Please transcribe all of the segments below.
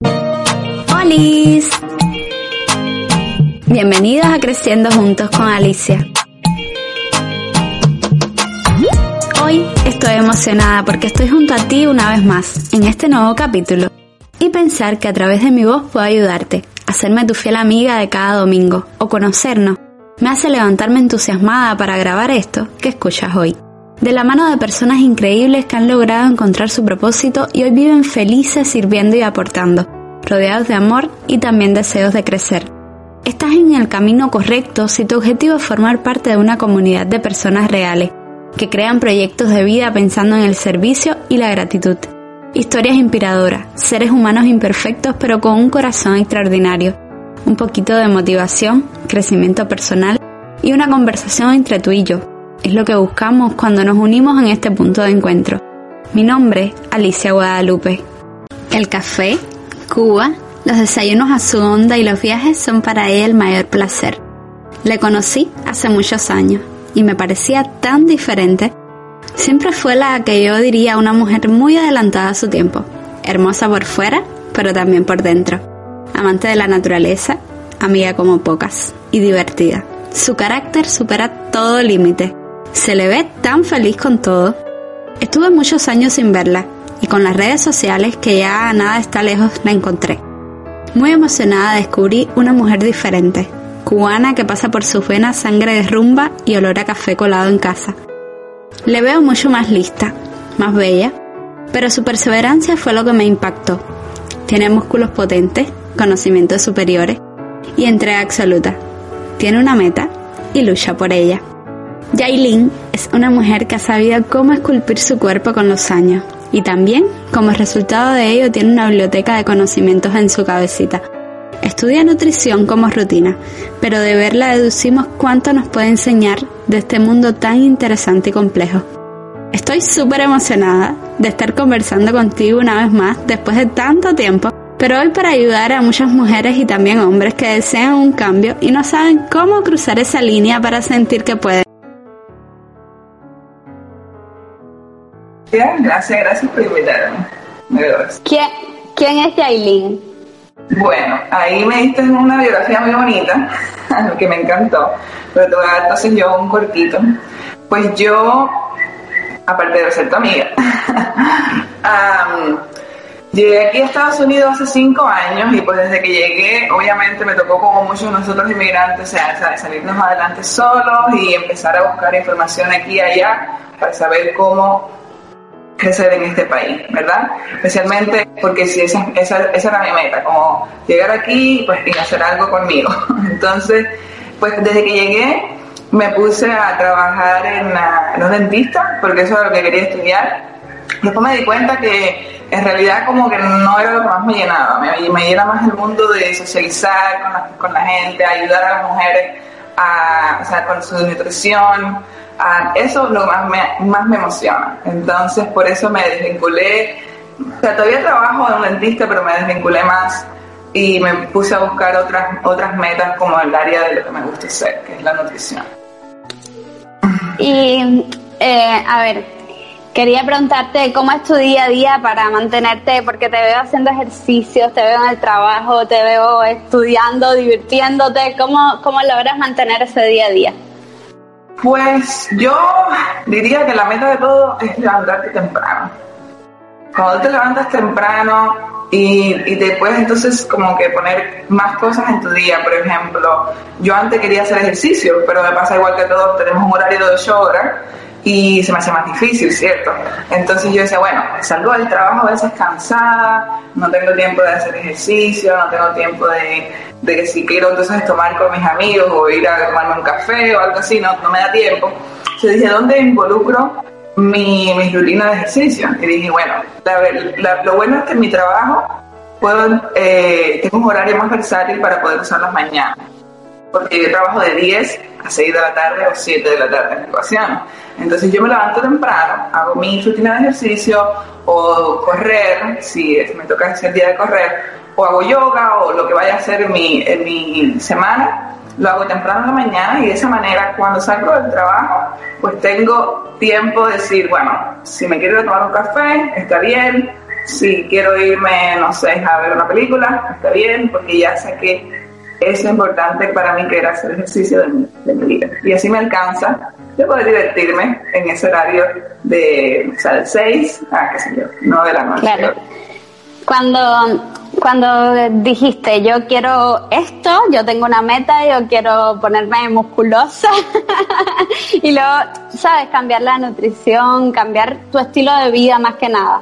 ¡Holis! Bienvenidos a Creciendo Juntos con Alicia. Hoy estoy emocionada porque estoy junto a ti una vez más en este nuevo capítulo y pensar que a través de mi voz puedo ayudarte, hacerme tu fiel amiga de cada domingo o conocernos, me hace levantarme entusiasmada para grabar esto que escuchas hoy. De la mano de personas increíbles que han logrado encontrar su propósito y hoy viven felices sirviendo y aportando, rodeados de amor y también deseos de crecer. Estás en el camino correcto si tu objetivo es formar parte de una comunidad de personas reales que crean proyectos de vida pensando en el servicio y la gratitud. Historias inspiradoras, seres humanos imperfectos pero con un corazón extraordinario, un poquito de motivación, crecimiento personal y una conversación entre tú y yo. Es lo que buscamos cuando nos unimos en este punto de encuentro. Mi nombre, Alicia Guadalupe. El café, Cuba, los desayunos a su onda y los viajes son para ella el mayor placer. Le conocí hace muchos años y me parecía tan diferente. Siempre fue la que yo diría una mujer muy adelantada a su tiempo, hermosa por fuera, pero también por dentro, amante de la naturaleza, amiga como pocas y divertida. Su carácter supera todo límite. Se le ve tan feliz con todo. Estuve muchos años sin verla y con las redes sociales que ya nada está lejos la encontré. Muy emocionada descubrí una mujer diferente, cubana que pasa por sus venas sangre de rumba y olor a café colado en casa. Le veo mucho más lista, más bella, pero su perseverancia fue lo que me impactó. Tiene músculos potentes, conocimientos superiores y entrega absoluta. Tiene una meta y lucha por ella. Yailin es una mujer que ha sabido cómo esculpir su cuerpo con los años y también, como resultado de ello, tiene una biblioteca de conocimientos en su cabecita Estudia nutrición como rutina, pero de verla deducimos cuánto nos puede enseñar de este mundo tan interesante y complejo. Estoy súper emocionada de estar conversando contigo una vez más después de tanto tiempo, pero hoy para ayudar a muchas mujeres y también hombres que desean un cambio y no saben cómo cruzar esa línea para sentir que pueden. Gracias, gracias por invitarme. ¿Quién, ¿Quién es Yailin? Bueno, ahí me diste una biografía muy bonita, que me encantó, pero te voy a dar entonces yo un cortito. Pues yo, aparte de ser tu amiga, llegué aquí a Estados Unidos hace cinco años y pues desde que llegué, obviamente me tocó como muchos de nosotros inmigrantes, o sea, salirnos adelante solos y empezar a buscar información aquí y allá para saber cómo crecer en este país, ¿verdad? Especialmente porque si esa, esa, esa era mi meta, como llegar aquí pues, y hacer algo conmigo. Entonces, pues desde que llegué me puse a trabajar en, en los dentistas, porque eso era lo que quería estudiar. Después me di cuenta que en realidad como que no era lo que más me llenaba, me, me llena más el mundo de socializar con la, con la gente, ayudar a las mujeres a, o sea, con su nutrición, eso es lo más me, más me emociona. Entonces, por eso me desvinculé. O sea, todavía trabajo en un dentista, pero me desvinculé más y me puse a buscar otras, otras metas como el área de lo que me gusta hacer, que es la nutrición. Y, eh, a ver, quería preguntarte cómo es tu día a día para mantenerte, porque te veo haciendo ejercicios, te veo en el trabajo, te veo estudiando, divirtiéndote, ¿cómo, cómo logras mantener ese día a día? Pues yo diría que la meta de todo es levantarte temprano. Cuando te levantas temprano y, y, te puedes entonces como que poner más cosas en tu día, por ejemplo, yo antes quería hacer ejercicio, pero me pasa igual que todos, tenemos un horario de 8 horas y se me hace más difícil, ¿cierto? Entonces yo decía, bueno, salgo del trabajo a veces cansada, no tengo tiempo de hacer ejercicio, no tengo tiempo de, de que si quiero entonces tomar con mis amigos o ir a tomarme un café o algo así, no, no me da tiempo. Entonces dije, ¿dónde involucro mi, mi rutina de ejercicio? Y dije, bueno, lo bueno es que en mi trabajo puedo, eh, tengo un horario más versátil para poder usar las mañanas. Porque yo trabajo de 10 a 6 de la tarde o 7 de la tarde en ecuación. Entonces yo me levanto temprano, hago mi rutina de ejercicio o correr, si me toca ese día de correr, o hago yoga o lo que vaya a hacer en mi, en mi semana, lo hago temprano en la mañana y de esa manera cuando salgo del trabajo, pues tengo tiempo de decir, bueno, si me quiero tomar un café, está bien, si quiero irme, no sé, a ver una película, está bien, porque ya sé es importante para mí que era hacer ejercicio de mi, vida. Y así me alcanza de poder divertirme en ese horario de, o sea, de 6 a, qué sé yo, 9 de la noche. Claro. Cuando, cuando dijiste yo quiero esto, yo tengo una meta, yo quiero ponerme musculosa y luego, sabes, cambiar la nutrición, cambiar tu estilo de vida más que nada.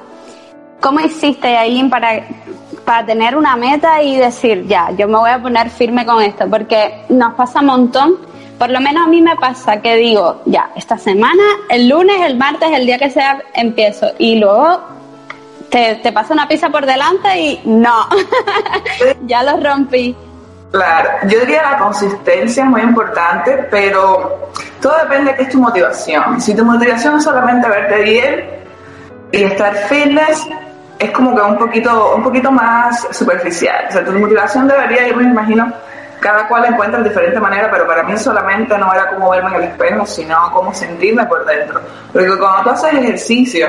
¿Cómo hiciste, Aileen, para, para tener una meta y decir, ya, yo me voy a poner firme con esto? Porque nos pasa un montón, por lo menos a mí me pasa que digo, ya, esta semana, el lunes, el martes, el día que sea, empiezo. Y luego te, te pasa una pizza por delante y no, ya lo rompí. Claro, yo diría la consistencia es muy importante, pero todo depende de qué es tu motivación. Si tu motivación es solamente verte bien y estar fitness, es como que un poquito, un poquito más superficial. O sea, tu motivación debería, yo me imagino, cada cual encuentra de diferente manera, pero para mí solamente no era como verme en el espejo, sino como sentirme por dentro. Porque cuando tú haces ejercicio,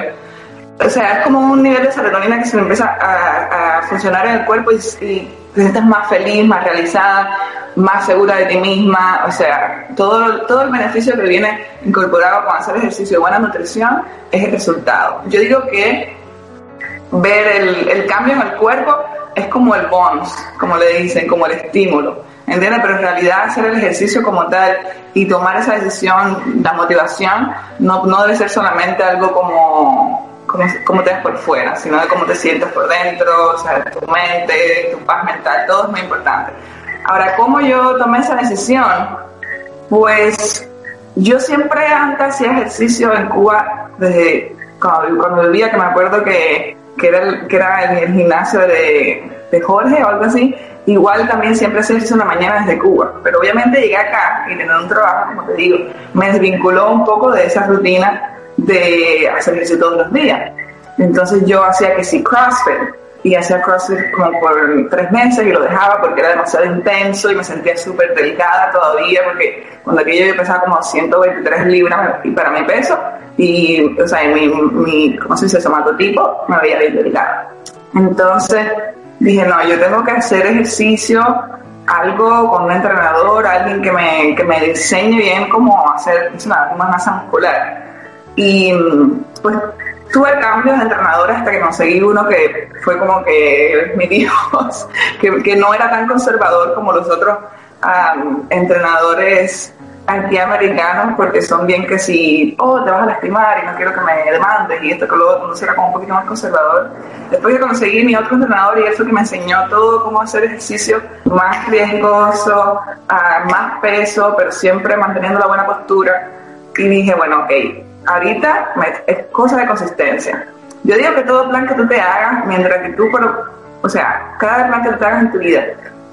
o sea, es como un nivel de serotonina que se empieza a, a funcionar en el cuerpo y, y, te sientes más feliz, más realizada, más segura de ti misma, o sea, todo, todo el beneficio que viene incorporado con hacer ejercicio y buena nutrición es el resultado. Yo digo que ver el, cambio en el cuerpo es como el bonus, como le dicen, como el estímulo. ¿Entiendes? Pero en realidad hacer el ejercicio como tal y tomar esa decisión, la motivación, no, no debe ser solamente algo como cómo, te ves por fuera, sino de cómo te sientes por dentro, o sea, tu mente, tu paz mental, todo es muy importante. Ahora, ¿cómo yo tomé esa decisión? Pues yo siempre antes hacía ejercicio en Cuba desde cuando, vivía, que me acuerdo que, que era, el, que era el, gimnasio de, Jorge o algo así, igual también siempre hacía ejercicio en la mañana desde Cuba. Pero obviamente llegué acá y tener un trabajo, como te digo, me desvinculó un poco de esa rutina de hacer ejercicio todos los días. Entonces yo hacía que sí CrossFit y hacía CrossFit como por tres meses y lo dejaba porque era demasiado intenso y me sentía súper delicada todavía porque cuando aquello yo pesaba como 123 libras para mi peso y, o sea, mi, mi, ¿cómo se dice? Somatotipo me veía bien delicada. Entonces dije, no, yo tengo que hacer ejercicio, algo con un entrenador, alguien que me, que me enseñe bien cómo hacer una masa muscular. Y pues tuve cambios de entrenador hasta que conseguí uno que fue como que mi Dios, que, que no era tan conservador como los otros um, entrenadores antiamericanos porque son bien que si, oh, te vas a lastimar y no quiero que me demandes y esto que luego uno era como un poquito más conservador. Después que conseguí mi otro entrenador y eso que me enseñó todo cómo hacer ejercicio más riesgoso, uh, más peso, pero siempre manteniendo la buena postura. Y dije, bueno, ok, ahorita es cosa de consistencia. Yo digo que todo plan que tú te hagas, mientras que tú, o sea, cada plan que tú te hagas en tu vida,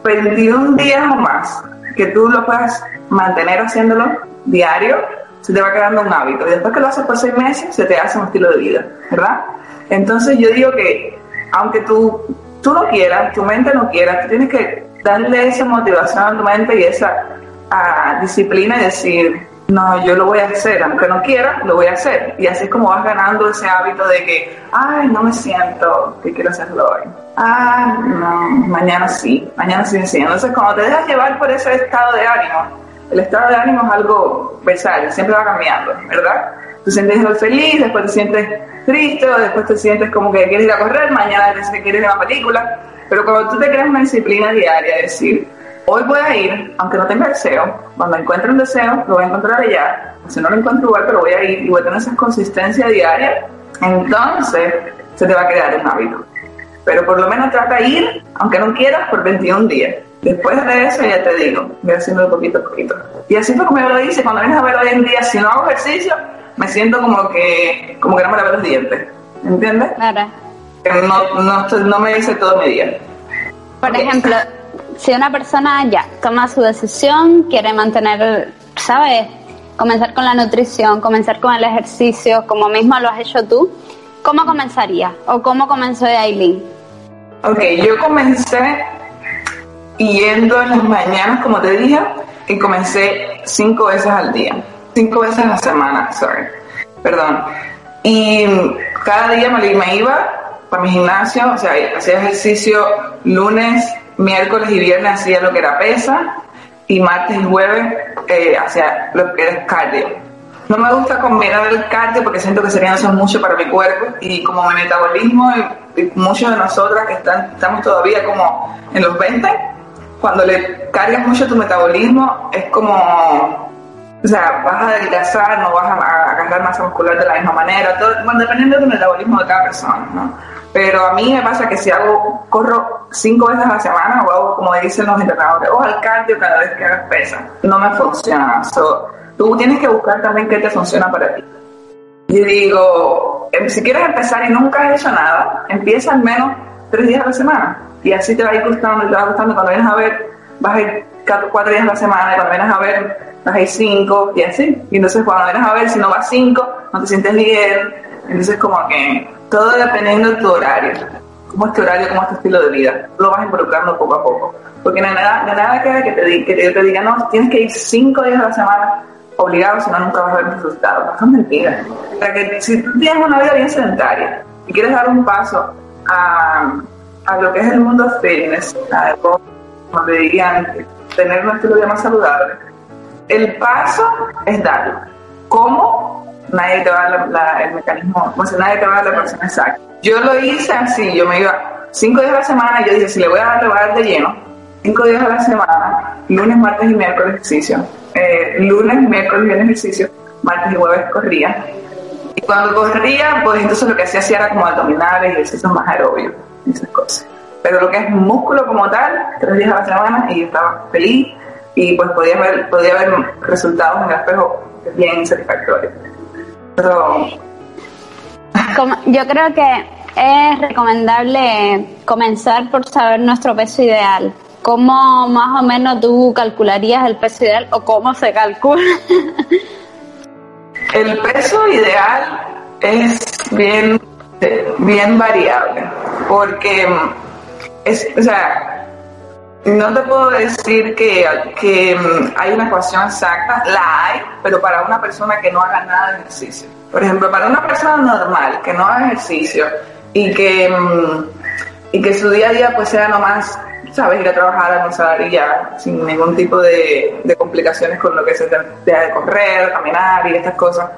21 días o más, que tú lo puedas mantener haciéndolo diario, se te va quedando un hábito. Y después que lo haces por seis meses, se te hace un estilo de vida, ¿verdad? Entonces yo digo que, aunque tú, tú no quieras, tu mente no quiera, tú tienes que darle esa motivación a tu mente y esa ah, disciplina y decir, no, yo lo voy a hacer, aunque no quiera, lo voy a hacer. Y así es como vas ganando ese hábito de que, ay, no me siento que quiero hacerlo hoy. Ah, no, mañana sí, mañana sí, sí. Entonces, cuando te dejas llevar por ese estado de ánimo, el estado de ánimo es algo versátil, siempre va cambiando, ¿verdad? Tú sientes feliz, después te sientes triste, o después te sientes como que quieres ir a correr, mañana te quieres ir a una película. Pero cuando tú te creas una disciplina diaria, es decir, hoy voy a ir, aunque no tenga deseo, cuando encuentre un deseo, lo voy a encontrar allá, si no lo encuentro igual, pero voy a ir y voy a tener esa consistencia diaria, entonces se te va a quedar un hábito. Pero por lo menos trata de ir, aunque no quieras, por 21 días. Después de eso ya te digo, voy haciendo poquito a poquito. Y así fue como yo lo hice, cuando vienes a ver hoy en día, si no hago ejercicio, me siento como que, como que no me lavé los dientes. ¿Entiendes? Claro. no, no, no me dice todo mi día. Por ejemplo, si una persona ya toma su decisión, quiere mantener, ¿sabes? Comenzar con la nutrición, comenzar con el ejercicio, como mismo lo has hecho tú, ¿cómo comenzaría? ¿O cómo comenzó Aileen? Ok, yo comencé yendo en las mañanas, como te dije, y comencé cinco veces al día, cinco veces a la semana, sorry, perdón. Y cada día me, iba para mi gimnasio, o sea, hacía ejercicio lunes, miércoles y viernes hacía lo que era pesa y martes y jueves eh, hacía lo que era cardio. No me gusta combinar el cardio porque siento que sería eso mucho para mi cuerpo y como mi metabolismo y, muchos de nosotras que están, estamos todavía como en los 20, cuando le cargas mucho tu metabolismo es como, o sea, vas a adelgazar, no vas a, a agarrar masa muscular de la misma manera, todo, bueno, dependiendo del metabolismo de cada persona, ¿no? Pero a mí me pasa que si hago, corro cinco veces a la semana o hago, como dicen los entrenadores, o al cardio cada vez que hagas pesa, no me funciona. tú tienes que buscar también qué te funciona para ti. Y digo, em, si quieres empezar y nunca has hecho nada, empieza al menos tres días a la semana. Y así te va a ir gustando, te va gustando. Cuando vienes a ver, vas a ir cuatro días a la semana, y cuando vienes a ver, a ir cinco, y así. Y entonces cuando vienes a ver, si no vas cinco, no te sientes bien. Entonces como que todo dependiendo de tu horario. Cómo es tu horario, cómo es tu estilo de vida. Lo vas involucrando poco a poco. Porque de nada, de nada queda que te, que te diga, no, tienes que ir cinco días a la semana obligado, si no nunca vas a ver resultados. No son mentiras. O sea que si tú tienes una vida bien sedentaria y quieres dar un paso a, a lo que es el mundo fitness, a, como te dirían, tener un estilo de vida más saludable, el paso es darlo. ¿Cómo? nadie te va a dar el mecanismo, o sea, nadie te va a dar la persona exacta. Yo lo hice así, yo me iba cinco días a la semana y yo dije, si le voy a dar, le de lleno. Cinco días a la semana, lunes, martes y miércoles ejercicio. Eh, lunes, miércoles y viernes ejercicio, martes y jueves corría. Y cuando corría, pues entonces lo que hacía era como abdominales, ejercicios más aerobios, esas cosas. Pero lo que es músculo como tal, tres días a la semana y estaba feliz y pues podía ver, podía ver resultados en el espejo bien satisfactorios yo creo que es recomendable comenzar por saber nuestro peso ideal. ¿Cómo más o menos tú calcularías el peso ideal o cómo se calcula? el peso ideal es bien, bien variable porque es, o sea, no te puedo decir que, que mm, hay una ecuación exacta, la hay, pero para una persona que no haga nada de ejercicio. Por ejemplo, para una persona normal que no haga ejercicio y que, mm, y que su día a día pues sea nomás, sabes, ir a trabajar, almorzar y ya, sin ningún tipo de, de complicaciones con lo que se te de correr, caminar y estas cosas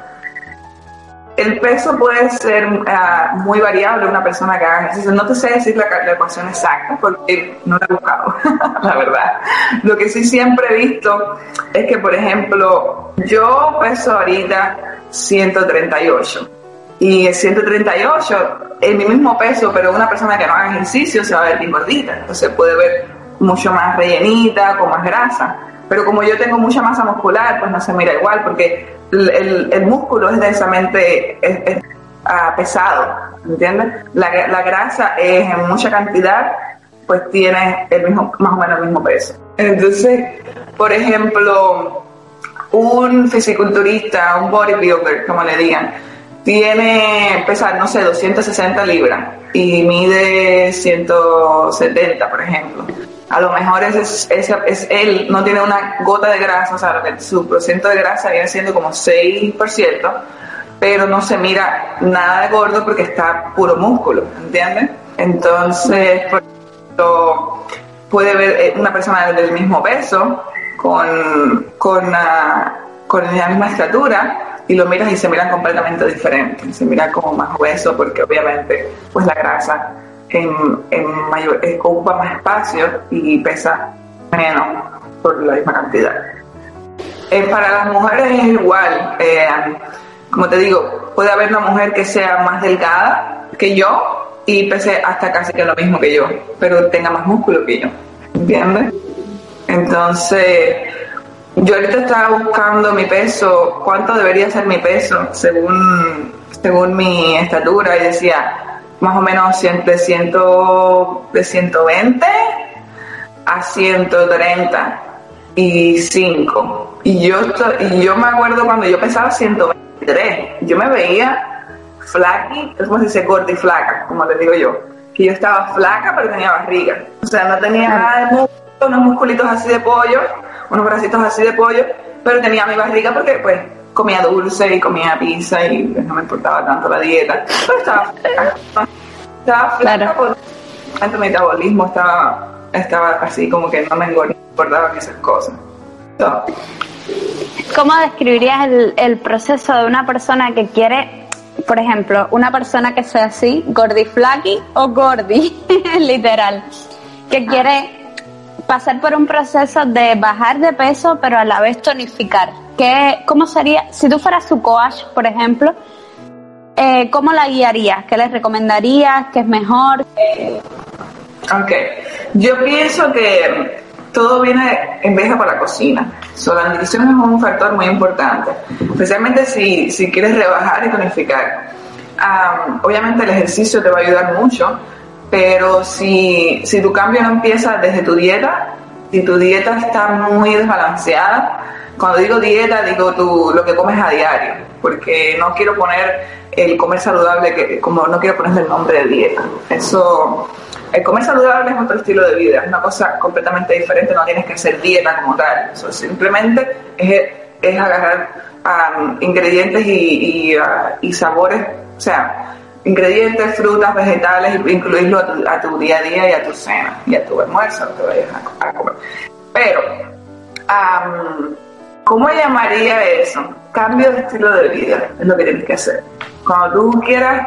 el peso puede ser uh, muy variable una persona que haga ejercicio. No te sé decir la, la ecuación exacta porque no la he buscado, la verdad. Lo que sí siempre he visto es que, por ejemplo, yo peso ahorita 138. Y el 138 es mi mismo peso, pero una persona que no haga ejercicio se va a ver bien gordita. Entonces puede ver mucho más rellenita, con más grasa. Pero como yo tengo mucha masa muscular, pues no se mira igual, porque el, músculo es densamente ah, pesado, ¿entiendes? La, grasa es en mucha cantidad, pues tiene el mismo, más o menos el mismo peso. Entonces, por ejemplo, un fisiculturista, un bodybuilder, como le digan, tiene, pesa, no sé, 260 libras y mide 170, por ejemplo a lo mejor es, él no tiene una gota de grasa, o sea, su porcentaje de grasa viene siendo como 6%, pero no se mira nada de gordo porque está puro músculo, ¿entiendes? Entonces, por ejemplo, puede ver eh, una persona del mismo peso, con, con, con la misma estatura, y lo miras y se miran completamente diferentes, se mira como más hueso porque obviamente pues la grasa en, mayor, eh, ocupa más espacio y pesa menos por la misma cantidad. Eh, para las mujeres es igual, eh, como te digo, puede haber una mujer que sea más delgada que yo y pese hasta casi que lo mismo que yo, pero tenga más músculo que yo, ¿entiendes? Entonces, yo ahorita estaba buscando mi peso, cuánto debería ser mi peso según, según mi estatura y decía, más o menos de, ciento, de 120 a 135. Y yo, y yo me acuerdo cuando yo pesaba 123, yo me veía flaqui, es como se dice gorda y flaca, como les digo yo. Que yo estaba flaca pero tenía barriga. O sea, no tenía nada de músculo, unos musculitos así de pollo, unos bracitos así de pollo, pero tenía mi barriga porque pues comía dulce y comía pizza y pues, no me importaba tanto la dieta. Pero estaba flaca. Estaba flaca claro. por metabolismo estaba, estaba así como que no me engordaban esas cosas. ¿Cómo describirías el, el proceso de una persona que quiere por ejemplo, una persona que sea así, gordiflaki o gordi, literal, que quiere pasar por un proceso de bajar de peso, pero a la vez tonificar. ¿Qué, ¿Cómo sería, si tú fueras su coach, por ejemplo, eh, cómo la guiarías? ¿Qué les recomendarías? ¿Qué es mejor? Ok, yo pienso que todo viene en vez de por la cocina. So, la nutrición es un factor muy importante, especialmente si, si quieres rebajar y tonificar. obviamente el ejercicio te va a ayudar mucho, pero si, si tu cambio no empieza desde tu dieta, si tu dieta está muy desbalanceada, cuando digo dieta digo tú, lo que comes a diario, porque no quiero poner el comer saludable, que, como no quiero ponerle el nombre de dieta. Eso el comer saludable es otro estilo de vida, es una cosa completamente diferente, no tienes que hacer dieta como tal. simplemente es, agarrar um, ingredientes y, uh, y, sabores, o sea, ingredientes, frutas, vegetales, incluirlo a tu, día a día y a tu cena y a tu almuerzo, lo que vayas a, comer. Pero, um, ¿cómo llamaría eso? Cambio de estilo de vida es lo que tienes que hacer. Cuando tú quieras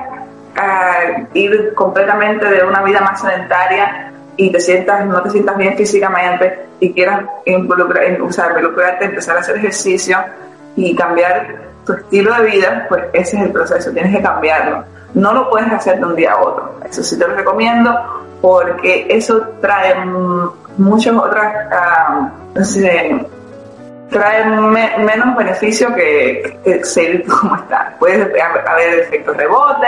ir completamente de una vida más sedentaria y te sientas, no te sientas bien físicamente y quieras involucrar, involucrarte, empezar a hacer ejercicio y cambiar tu estilo de vida, pues ese es el proceso, tienes que cambiarlo. No lo puedes hacer de un día a otro. Eso sí te lo recomiendo porque eso trae muchas otras, uh, trae menos beneficio que, seguir como está. Puede haber efectos rebote,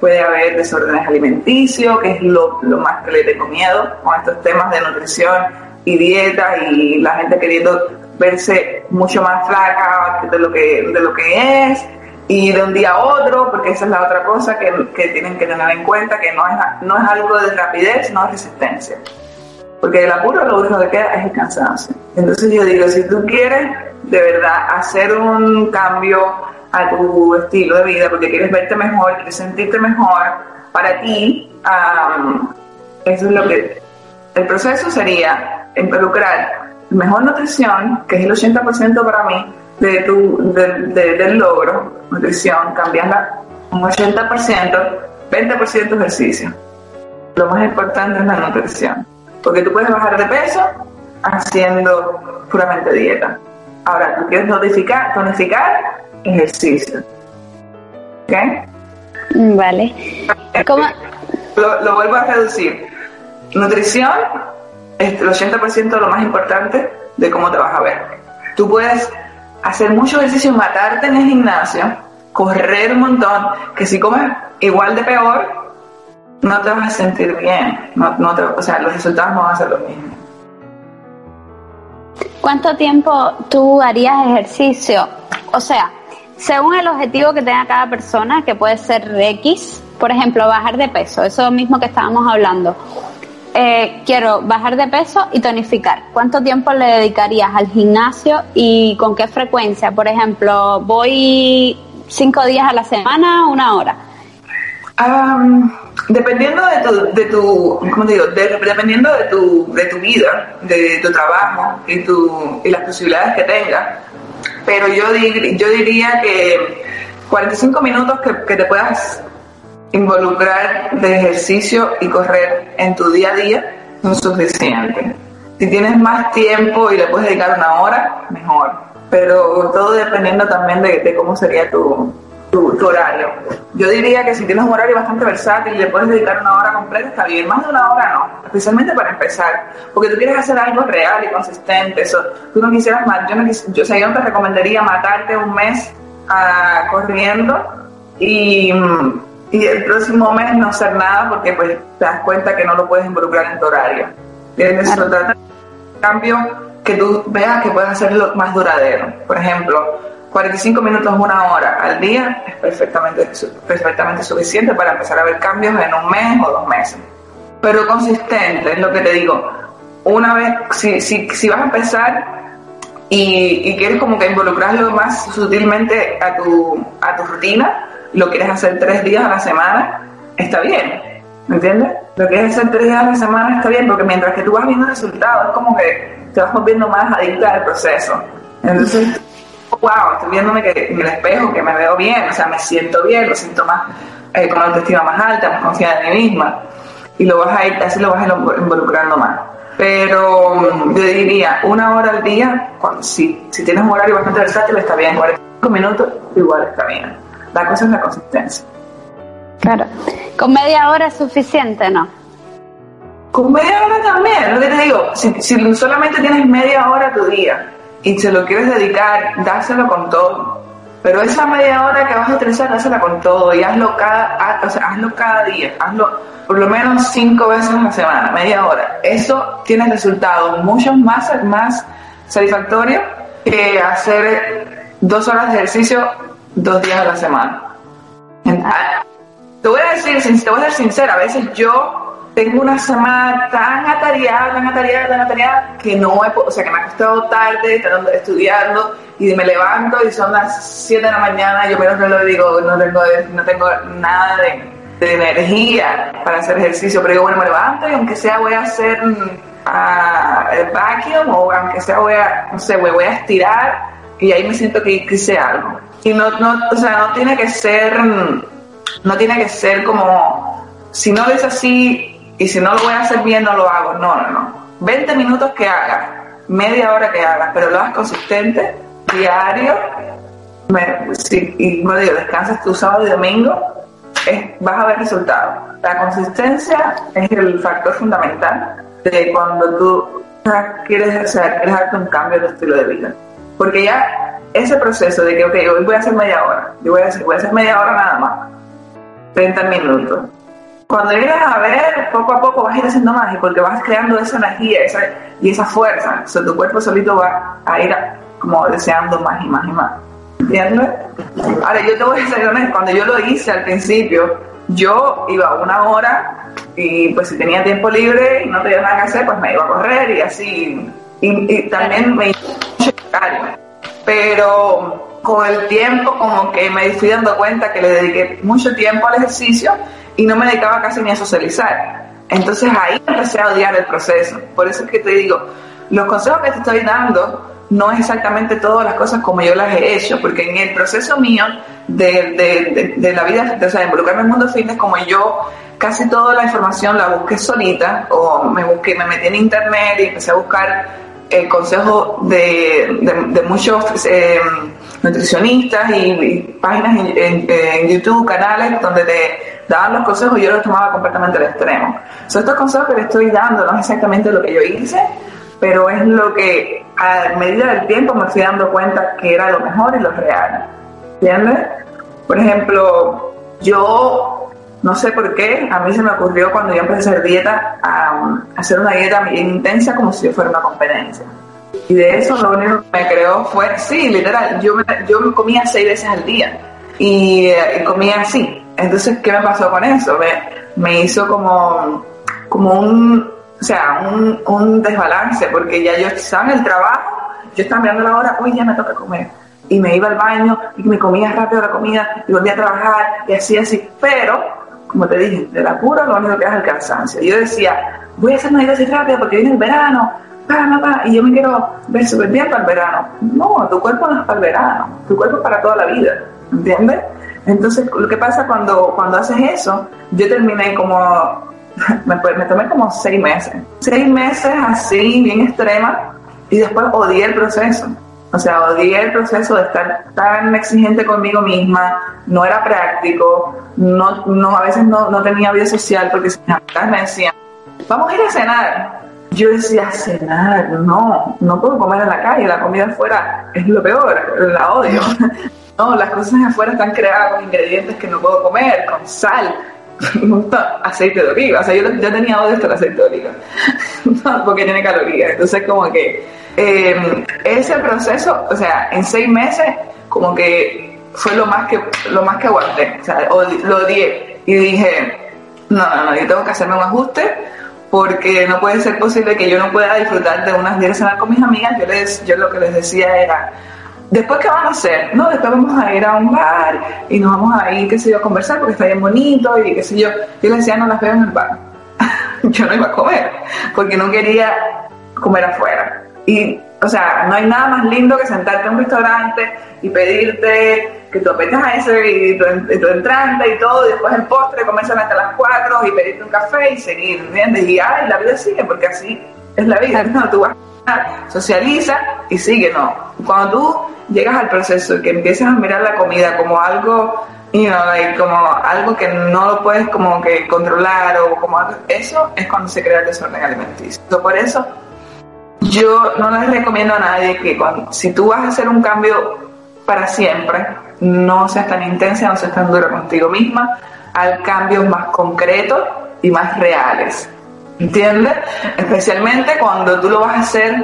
puede haber desórdenes alimenticios, que es lo, más que le tengo miedo con estos temas de nutrición y dieta y la gente queriendo verse mucho más flaca de lo que, de lo que es y de un día a otro, porque esa es la otra cosa que, que tienen que tener en cuenta, que no es, no es algo de rapidez, no es resistencia. Porque el apuro lo único que queda es el cansancio. Entonces yo digo, si tú quieres de verdad hacer un cambio a tu estilo de vida, porque quieres verte mejor, quieres sentirte mejor, para ti, eso es lo que... El proceso sería involucrar mejor nutrición, que es el 80% para mí de tu, del logro, nutrición, cambiarla un 80%, 20% ejercicio. Lo más importante es la nutrición, porque tú puedes bajar de peso haciendo puramente dieta. Ahora, tú quieres tonificar, tonificar ejercicio. ¿Ok? Vale. Lo, vuelvo a reducir. Nutrición es el 80% de lo más importante de cómo te vas a ver. Tú puedes hacer mucho ejercicio, matarte en el gimnasio, correr un montón, que si comes igual de peor, no te vas a sentir bien. No, no o sea, los resultados no van a ser los mismos. ¿Cuánto tiempo tú harías ejercicio? O sea, según el objetivo que tenga cada persona, que puede ser X, por ejemplo, bajar de peso, eso mismo que estábamos hablando. Eh, quiero bajar de peso y tonificar. ¿Cuánto tiempo le dedicarías al gimnasio y con qué frecuencia? Por ejemplo, voy cinco días a la semana, una hora. Dependiendo de tu, de tu ¿cómo digo? dependiendo de tu, de tu vida, de tu trabajo y, tu, y las posibilidades que tengas, pero yo, yo diría que 45 minutos que, que, te puedas involucrar de ejercicio y correr en tu día a día son suficientes. Si tienes más tiempo y le puedes dedicar una hora, mejor. Pero todo dependiendo también de, de cómo sería tu, tu, horario. Yo diría que si tienes un horario bastante versátil y le puedes dedicar una hora completa, está bien. Más de una hora no, especialmente para empezar. Porque tú quieres hacer algo real y consistente. Eso, tú no quisieras más. Yo, no yo, o yo te recomendaría matarte un mes uh, corriendo y, y el próximo mes no hacer nada porque pues te das cuenta que no lo puedes involucrar en tu horario. Tienes tratar cambio que tú veas que puedes hacerlo más duradero. Por ejemplo, 45 minutos, una hora al día es perfectamente, perfectamente suficiente para empezar a ver cambios en un mes o dos meses. Pero consistente, es lo que te digo. Una vez, si, si, si vas a empezar y, y, quieres como que involucrarlo más sutilmente a tu, a tu rutina, lo quieres hacer tres días a la semana, está bien, ¿me entiendes? Lo quieres hacer tres días a la semana está bien, porque mientras que tú vas viendo resultados, es como que te vas volviendo más adicta al proceso. Entonces, wow, estoy viéndome que, en el espejo, que me veo bien, o sea, me siento bien, me siento más, eh, con la autoestima más alta, más confiada en mí misma. Y lo vas a ir, así lo vas a ir involucrando más. Pero mm, yo diría, una hora al día, cuando, si, si tienes un horario bastante versátil, está bien, 45 minutos, igual está bien. La cosa es la consistencia. Claro. ¿Con media hora es suficiente, no? Con media hora también, lo que te digo, si, si solamente tienes media hora tu día y se lo quieres dedicar, dáselo con todo. Pero esa media hora que vas a utilizar, dásela con todo y hazlo cada, o sea, hazlo cada día, hazlo por lo menos cinco veces a la semana, media hora. Eso tiene resultados mucho más, más satisfactorios que hacer dos horas de ejercicio dos días a la semana. Te voy a decir, te voy a ser sincera, a veces yo tengo una semana tan atareada, tan atareada, tan atareada, que no he, o sea, que me ha costado tarde, estudiando, y me levanto y son las 7 de la mañana, yo me lo digo, no tengo, no tengo nada de, energía para hacer ejercicio, pero digo, bueno, me levanto y aunque sea voy a hacer uh, el vacuum o aunque sea voy a, no sé, voy, a estirar y ahí me siento que hice algo. Y no, no, o sea, no tiene que ser, no tiene que ser como, si no es así, y si no lo voy a hacer bien, no lo hago. No, no, no. 20 minutos que hagas, media hora que hagas, pero lo hagas consistente, diario, y no digo, descansas tu sábado y domingo, vas a ver resultados. La consistencia es el factor fundamental de cuando tú quieres, quieres darte un cambio de estilo de vida. Porque ya ese proceso de que, ok, hoy voy a hacer media hora, yo voy a hacer, voy a hacer media hora nada más, 30 minutos, cuando llegas a ver, poco a poco vas a ir haciendo más y porque vas creando esa energía esa, y esa fuerza. O sea, tu cuerpo solito va a ir como deseando más y más y más. ¿Entiendes? Ahora, yo te voy a ser honesto, cuando yo lo hice al principio, yo iba una hora y pues si tenía tiempo libre y no tenía nada que hacer, pues me iba a correr y así. Y, también me iba Pero con el tiempo como que me fui dando cuenta que le dediqué mucho tiempo al ejercicio y no me dedicaba casi ni a socializar. Entonces ahí empecé a odiar el proceso. Por eso es que te digo, los consejos que te estoy dando no es exactamente todas las cosas como yo las he hecho, porque en el proceso mío de, de, la vida, o sea, de involucrarme en el mundo fitness, como yo casi toda la información la busqué solita, o me busqué, me metí en internet y empecé a buscar el consejo de, de muchos eh, nutricionistas y, páginas en, en, YouTube, canales donde te daban los consejos y yo los tomaba completamente al extremo. Son estos consejos que le estoy dando, no es exactamente lo que yo hice, pero es lo que a medida del tiempo me fui dando cuenta que era lo mejor y lo real. ¿Entiendes? Por ejemplo, yo no sé por qué, a mí se me ocurrió cuando yo empecé a hacer dieta, a, hacer una dieta bien intensa como si yo fuera una competencia. Y de eso lo único que me creó fue, sí, literal, yo me, yo comía seis veces al día y, y comía así, entonces, ¿qué me pasó con eso? Me, me hizo como, como un, o sea, un, un, desbalance, porque ya yo estaba en el trabajo, yo estaba mirando la hora, hoy ya me toca comer. Y me iba al baño y me comía rápido la comida y volvía a trabajar y así, así. Pero, como te dije, de la cura lo único que es el cansancio. Yo decía, voy a hacer una así rápida porque viene el verano, y yo me quiero ver súper bien para el verano. No, tu cuerpo no es para el verano, tu cuerpo es para toda la vida, ¿entiendes? Entonces, lo que pasa cuando, cuando haces eso, yo terminé como, me, tomé como seis meses. Seis meses así, bien extrema, y después odié el proceso. O sea, odié el proceso de estar tan exigente conmigo misma, no era práctico, no, no, a veces no, no tenía vida social porque mis amigas me decían, vamos a ir a cenar. Yo decía, cenar, no, no puedo comer en la calle, la comida afuera es lo peor, la odio. no, las cosas afuera están creadas con ingredientes que no puedo comer, con sal, aceite de oliva. O sea, yo ya tenía odio hasta el aceite de oliva, porque tiene calorías. Entonces, como que eh, ese proceso, o sea, en seis meses, como que fue lo más que, lo más que aguanté. O sea, lo odié. Y dije, no, no, no, yo tengo que hacerme un ajuste porque no puede ser posible que yo no pueda disfrutar de unas días con mis amigas. Yo, les, yo lo que les decía era, después qué van a hacer, no, después vamos a ir a un bar y nos vamos a ir, qué sé yo, a conversar porque está bien bonito y qué sé yo. Yo les decía, no las veo en el bar. yo no iba a comer porque no quería comer afuera. Y, o sea, no hay nada más lindo que sentarte en un restaurante y pedirte que tú apetas a ese y tu, entrante y todo, y después el postre, comienzan hasta las 4 y pedirte un café y seguir, ¿entiendes? Y ay, la vida sigue, porque así es la vida, ¿no? Tú vas socializa y sigue, ¿no? Cuando tú llegas al proceso y que empiezas a mirar la comida como algo, you know, como algo que no lo puedes como que controlar o como algo, eso es cuando se crea el desorden alimenticio. Por eso yo no les recomiendo a nadie que si tú vas a hacer un cambio para siempre, no seas tan intensa, no seas tan dura contigo misma, al cambios más concretos y más reales. ¿Entiendes? Especialmente cuando tú lo vas a hacer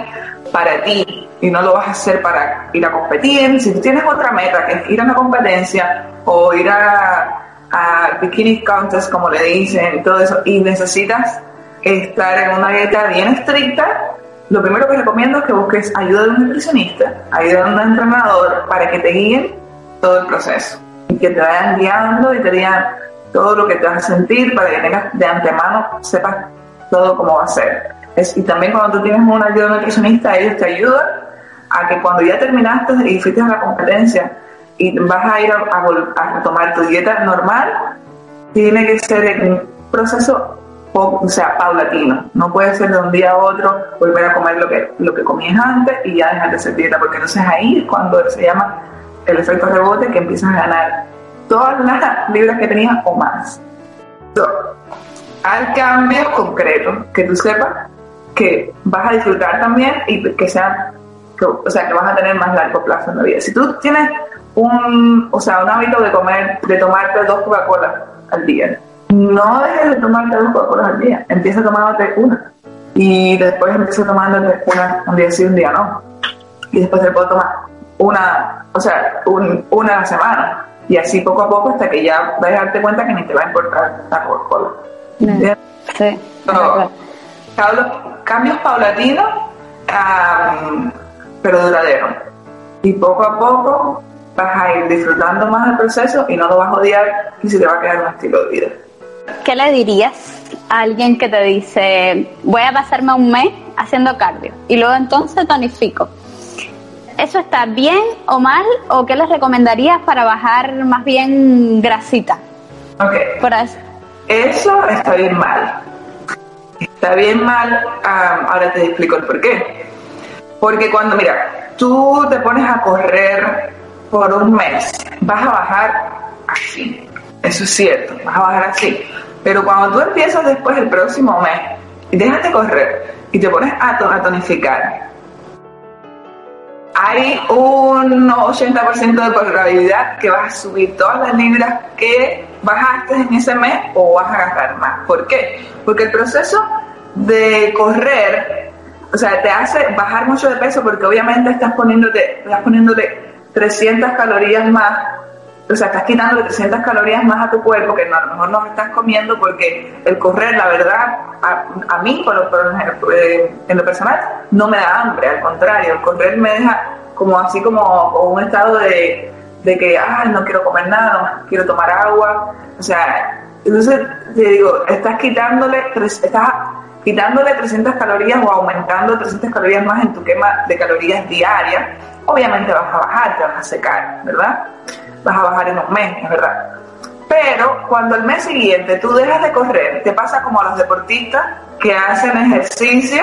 para ti y no lo vas a hacer para ir a competir. Si tú tienes otra meta, que es ir a una competencia o ir a, a bikini contest, como le dicen, todo eso, y necesitas estar en una dieta bien estricta, lo primero que recomiendo es que busques ayuda de un nutricionista, ayuda de un entrenador para que te guíen todo el proceso y que te vayan guiando y te digan todo lo que te vas a sentir para que tengas de antemano, sepas todo cómo va a ser. y también cuando tú tienes una ayuda nutricionista, ellos te ayudan a que cuando ya terminaste y fuiste a la competencia y vas a ir a, a, retomar tu dieta normal, tiene que ser un proceso o sea, paulatino. No puede ser de un día a otro volver a comer lo que, lo que comías antes y ya dejar de hacer dieta, porque entonces ahí es cuando se llama el efecto rebote que empiezas a ganar todas las libras que tenías o más. Hay cambios concretos que tú sepas que vas a disfrutar también y que sean, o sea, que vas a tener más largo plazo en la vida. Si tú tienes un, o sea, un hábito de comer, de tomarte dos Coca-Cola al día, no dejes de tomarte dos Coca-Colas al día, empieza tomándote una. Y después empieza tomándote una un día sí, un día no. Y después te puedo tomar una, o sea, una a la semana. Y así poco a poco hasta que ya vas a darte cuenta que ni te va a importar la Coca-Cola. Sí. cambios paulatinos, pero duraderos. Y poco a poco vas a ir disfrutando más del proceso y no lo vas a odiar y se te va a quedar un estilo de vida. ¿Qué le dirías a alguien que te dice, voy a pasarme un mes haciendo cardio y luego entonces tonifico? ¿Eso está bien o mal? ¿O qué les recomendarías para bajar más bien grasita? Ok. eso. Eso está bien mal. Está bien mal, ahora te explico el por qué. Porque cuando, mira, tú te pones a correr por un mes, vas a bajar así. Eso es cierto, vas a bajar así. Pero cuando tú empiezas después el próximo mes y dejas de correr y te pones a, tonificar, hay un 80% de probabilidad que vas a subir todas las libras que bajaste en ese mes o vas a gastar más. ¿Por qué? Porque el proceso de correr, o sea, te hace bajar mucho de peso porque obviamente estás poniéndote, estás poniéndole 300 calorías más o sea, estás quitando 300 calorías más a tu cuerpo que a lo mejor no estás comiendo porque el correr, la verdad, a, mí, por, eh, en lo personal, no me da hambre, al contrario, el correr me deja como así como, un estado de, de que, ay, no quiero comer nada, no quiero tomar agua, o sea, entonces te digo, estás quitándole, estás quitándole 300 calorías o aumentando 300 calorías más en tu quema de calorías diarias, obviamente vas a bajar, te vas a secar, ¿verdad? vas a bajar en un mes, es verdad. Pero cuando el mes siguiente tú dejas de correr, te pasa como a los deportistas que hacen ejercicio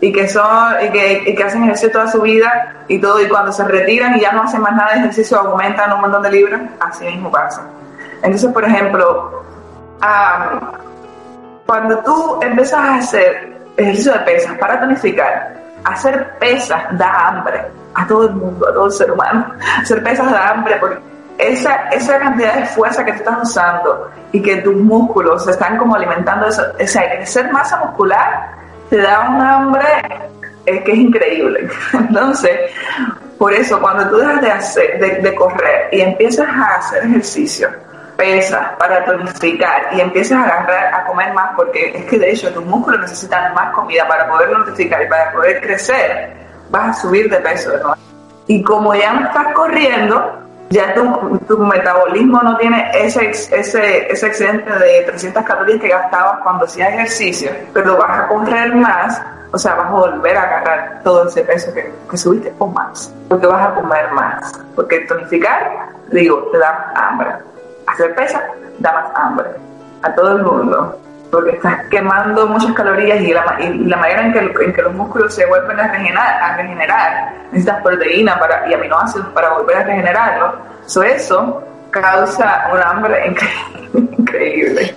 y que son y que, y que hacen ejercicio toda su vida y todo y cuando se retiran y ya no hacen más nada de ejercicio aumentan un montón de libras, así mismo pasa. Entonces, por ejemplo, cuando tú empiezas a hacer ejercicio de pesas para tonificar, hacer pesas da hambre a todo el mundo, a todo el ser humano, hacer pesas de hambre, porque esa, esa cantidad de fuerza que tú estás usando y que tus músculos se están como alimentando eso, o sea, crecer masa muscular te da un hambre eh, que es increíble. Entonces, por eso, cuando tú dejas de, hacer, de, correr y empiezas a hacer ejercicio, pesa para tonificar y empiezas a agarrar a comer más, porque es que de hecho tus músculos necesitan más comida para poder tonificar y para poder crecer, vas a subir de peso. Y como ya no estás corriendo, ya tu, tu metabolismo no tiene ese, ese, ese excedente de 300 calorías que gastabas cuando hacías ejercicio, pero vas a correr más, o sea, vas a volver a agarrar todo ese peso que, que subiste o más, porque vas a comer más, porque tonificar, digo, te da hambre. Hacer pesa da más hambre a todo el mundo porque estás quemando muchas calorías y la, manera en que, en que, los músculos se vuelven a regenerar, a regenerar necesitas proteína para, y aminoácidos para volver a regenerarlo. eso causa un hambre increíble.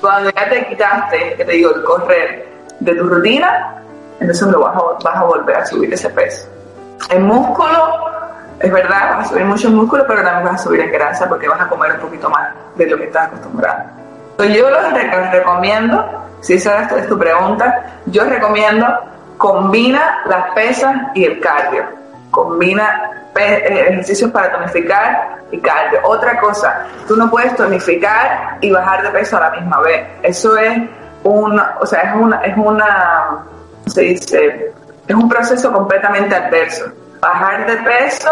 Cuando ya te quitaste, que te digo, el correr de tu rutina, entonces lo vas a, volver a subir ese peso. El músculo es verdad, vas a subir mucho músculo, pero también vas a subir en grasa porque vas a comer un poquito más de lo que estás acostumbrado. Yo los recomiendo, si esa es tu pregunta, yo recomiendo combina las pesas y el cardio. Combina eh, ejercicios para tonificar y cardio. Otra cosa, tú no puedes tonificar y bajar de peso a la misma vez. Eso es una, o sea, es una, es una, se dice, es un proceso completamente adverso bajar de peso,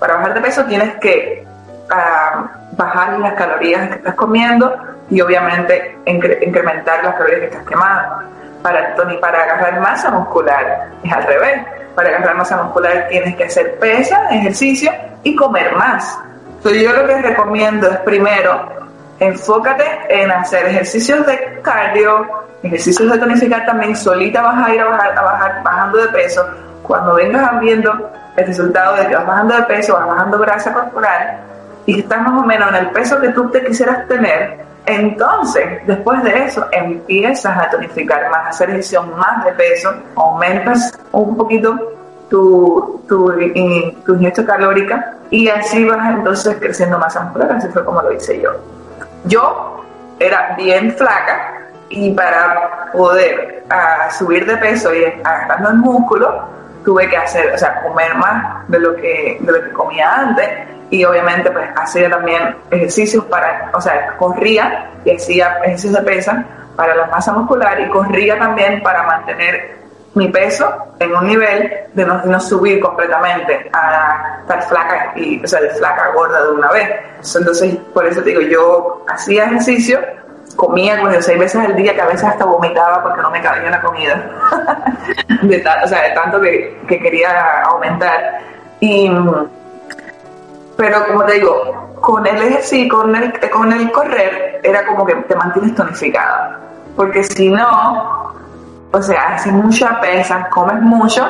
para bajar de peso tienes que uh, bajar las calorías que estás comiendo y obviamente incrementar las calorías que estás quemando. Para, para agarrar masa muscular es al revés. Para agarrar masa muscular tienes que hacer pesa, ejercicio y comer más. Entonces yo lo que recomiendo es primero enfócate en hacer ejercicios de cardio, ejercicios de tonificar también, solita vas a ir a bajar, a bajar bajando de peso. Cuando vengas viendo el resultado de que vas bajando de peso, vas bajando grasa corporal y estás más o menos en el peso que tú te quisieras tener, entonces después de eso empiezas a tonificar más, a hacer ejercicio más de peso, aumentas un poquito tu, tu, tu ingesta calórica y así vas entonces creciendo más muscular, así fue como lo hice yo. Yo era bien flaca y para poder uh, subir de peso y agarrando el músculo, tuve que hacer, o sea, comer más de lo que, de lo que comía antes y obviamente pues hacía también ejercicios para, o sea, corría y hacía ejercicios de pesa para la masa muscular y corría también para mantener mi peso en un nivel de no, no subir completamente a estar flaca y, o sea, de flaca gorda de una vez. Entonces, por eso digo, yo hacía ejercicio comía como seis veces al día que a veces hasta vomitaba porque no me cabía la comida de o sea de tanto que, quería aumentar y pero como te digo con el ejercicio con el, con el correr era como que te mantienes tonificada porque si no o sea haces mucha pesa comes mucho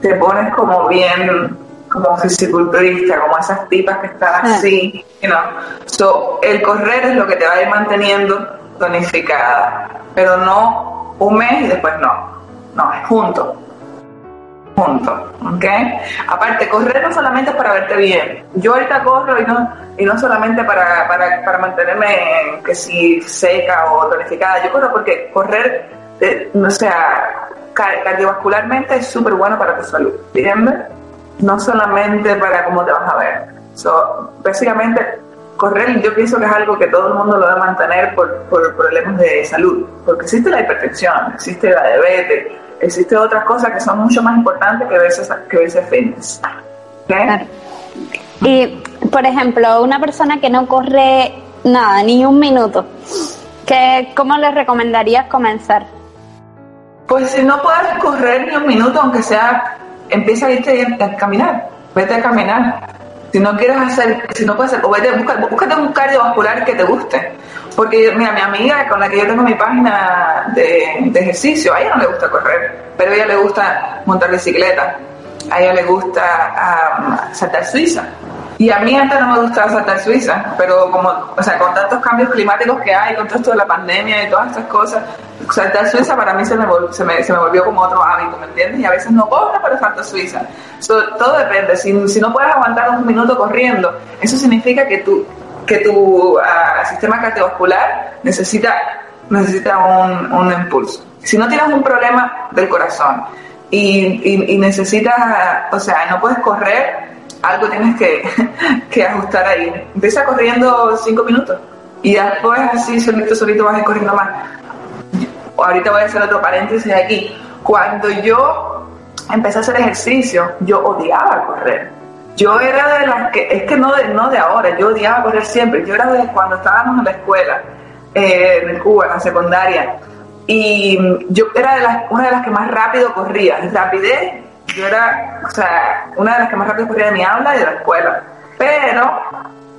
te pones como bien como fisiculturista, como esas tipas que están ah. así, you know? so, el correr es lo que te va a ir manteniendo tonificada, pero no un mes y después no. No, es junto. Junto, ¿ok? Aparte, correr no solamente es para verte bien. Yo ahorita corro y no, y no solamente para, para, para mantenerme que si seca o tonificada. Yo corro porque correr, eh, o sea, cardiovascularmente es súper bueno para tu salud, ¿entiendes? No solamente para cómo te vas a ver. So, básicamente correr yo pienso que es algo que todo el mundo lo debe mantener por, por problemas de salud, porque existe la hipertensión, existe la diabetes, existe otras cosas que son mucho más importantes que verse, que verse fitness. Y, por ejemplo, una persona que no corre nada, ni un minuto, ¿qué, ¿cómo le recomendarías comenzar? Pues si no puedes correr ni un minuto, aunque sea, empieza a irte a caminar, vete a caminar si no quieres hacer, si no puedes hacer, o vete, búscate un cardiovascular que te guste. Porque, mira, mi amiga con la que yo tengo mi página de, ejercicio, a ella no le gusta correr, pero a ella le gusta montar bicicleta, a ella le gusta saltar suiza. Y a mí antes no me gustaba saltar Suiza, pero como, o sea, con tantos cambios climáticos que hay, con todo esto de la pandemia y todas estas cosas, saltar Suiza para mí se me, se me, se me volvió como otro hábito, ¿me entiendes? Y a veces no corro, pero salto Suiza. todo depende. Si, si no puedes aguantar un minuto corriendo, eso significa que tu, que tu uh, sistema cardiovascular necesita, necesita un, un impulso. Si no tienes un problema del corazón y, y, y necesitas, o sea, no puedes correr, algo tienes que, ajustar ahí. Empieza corriendo cinco minutos y después así solito, solito vas a ir corriendo más. Ahorita voy a hacer otro paréntesis aquí. Cuando yo empecé a hacer ejercicio, yo odiaba correr. Yo era de las que, es que no de, no de ahora, yo odiaba correr siempre. Yo era de cuando estábamos en la escuela, eh, en Cuba, en la secundaria. Y yo era de las, una de las que más rápido corría. Rapidez yo era, o sea, una de las que más rápido corría de mi aula y de la escuela. Pero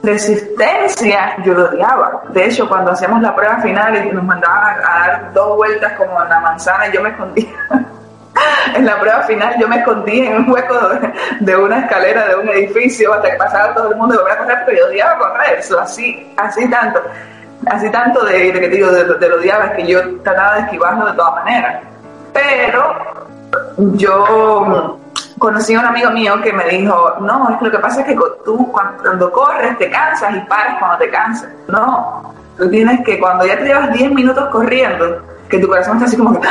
resistencia yo lo odiaba. De hecho, cuando hacíamos la prueba final y nos mandaban a, dar dos vueltas como en la manzana, yo me escondía. en la prueba final yo me escondí en un hueco de, una escalera de un edificio hasta que pasaba todo el mundo y volvía a correr, pero yo odiaba correr, eso así, así tanto, así tanto de, que digo, de, de, lo odiaba, es que yo trataba de esquivarlo de todas maneras. Pero yo conocí a un amigo mío que me dijo, no, es que lo que pasa es que tú cuando corres te cansas y paras cuando te cansas. No, tú tienes que cuando ya te llevas 10 minutos corriendo, que tu corazón está así como que...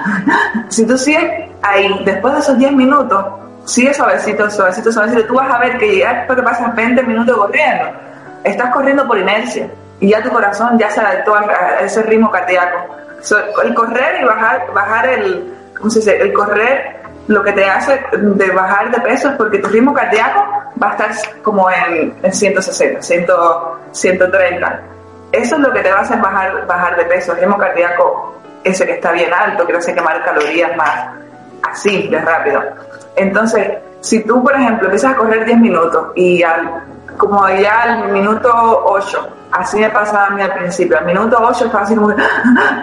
si tú sigues ahí, después de esos 10 minutos, sigue suavecito, suavecito, suavecito, tú vas a ver que ya después que pasas 20 minutos corriendo, estás corriendo por inercia y ya tu corazón ya se adaptó a ese ritmo cardíaco. el correr y bajar, bajar el el correr lo que te hace de bajar de peso es porque tu ritmo cardíaco va a estar como en, 160, 130. Eso es lo que te va a hacer bajar, bajar de peso. El ritmo cardíaco, ese que está bien alto, que te hace quemar calorías más así, de rápido. Entonces, si tú, por ejemplo, empiezas a correr 10 minutos y al, como ya al minuto 8, así me pasaba a mí al principio, al minuto 8 estaba así como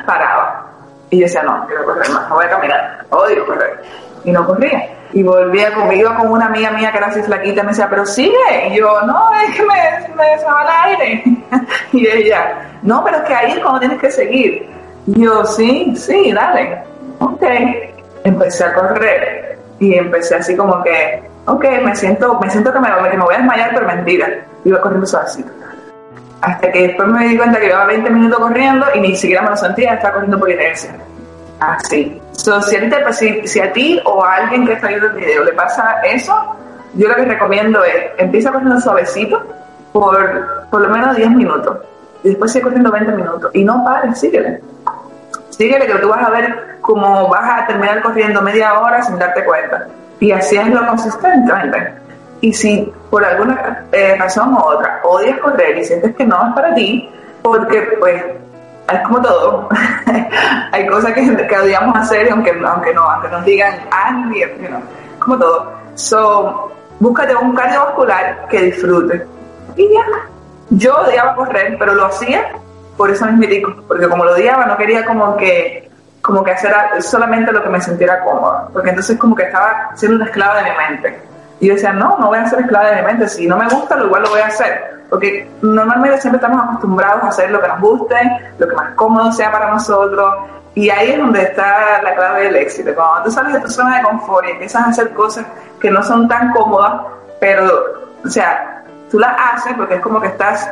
paraba y yo decía, no, quiero correr más, no voy a caminar, odio correr. Y no corría. Y volvía, con, iba con una amiga mía que era así flaquita, me decía, pero sigue. Y yo, no, es que me, me el aire. y ella, no, pero es que ahí es cuando tienes que seguir. Y yo, sí, sí, dale. Ok. Empecé a correr. Y empecé así como que, ok, me siento, me siento que me, que me voy a desmayar, pero mentira. Iba corriendo suavecito hasta que después me di cuenta que llevaba 20 minutos corriendo y ni siquiera me lo sentía, estaba corriendo por inercia. Así. So, si, a ti si, a ti o a alguien que está viendo el video le pasa eso, yo lo que recomiendo es empieza corriendo suavecito por por lo menos 10 minutos y después sigue corriendo 20 minutos y no pares, síguele. Síguele que tú vas a ver cómo vas a terminar corriendo media hora sin darte cuenta. Y así es lo consistentemente. Y si por alguna eh, razón u otra odias correr y sientes que no es para ti, porque pues es como todo, hay cosas que, que, odiamos hacer aunque, aunque no, aunque nos digan, ah, you como todo. So, búscate un cardiovascular que disfrute. Y ya, yo odiaba correr, pero lo hacía por eso mismo, porque como lo odiaba, no quería como que como que hacer solamente lo que me sintiera cómodo, porque entonces como que estaba siendo una esclava de mi mente. Y yo decía, no, no voy a ser esclava de mi mente, si no me gusta, lo igual lo voy a hacer. Porque normalmente siempre estamos acostumbrados a hacer lo que nos guste, lo que más cómodo sea para nosotros. Y ahí es donde está la clave del éxito. Cuando tú sales de tu zona de confort y empiezas a hacer cosas que no son tan cómodas, pero, o sea, tú las haces porque es como que estás,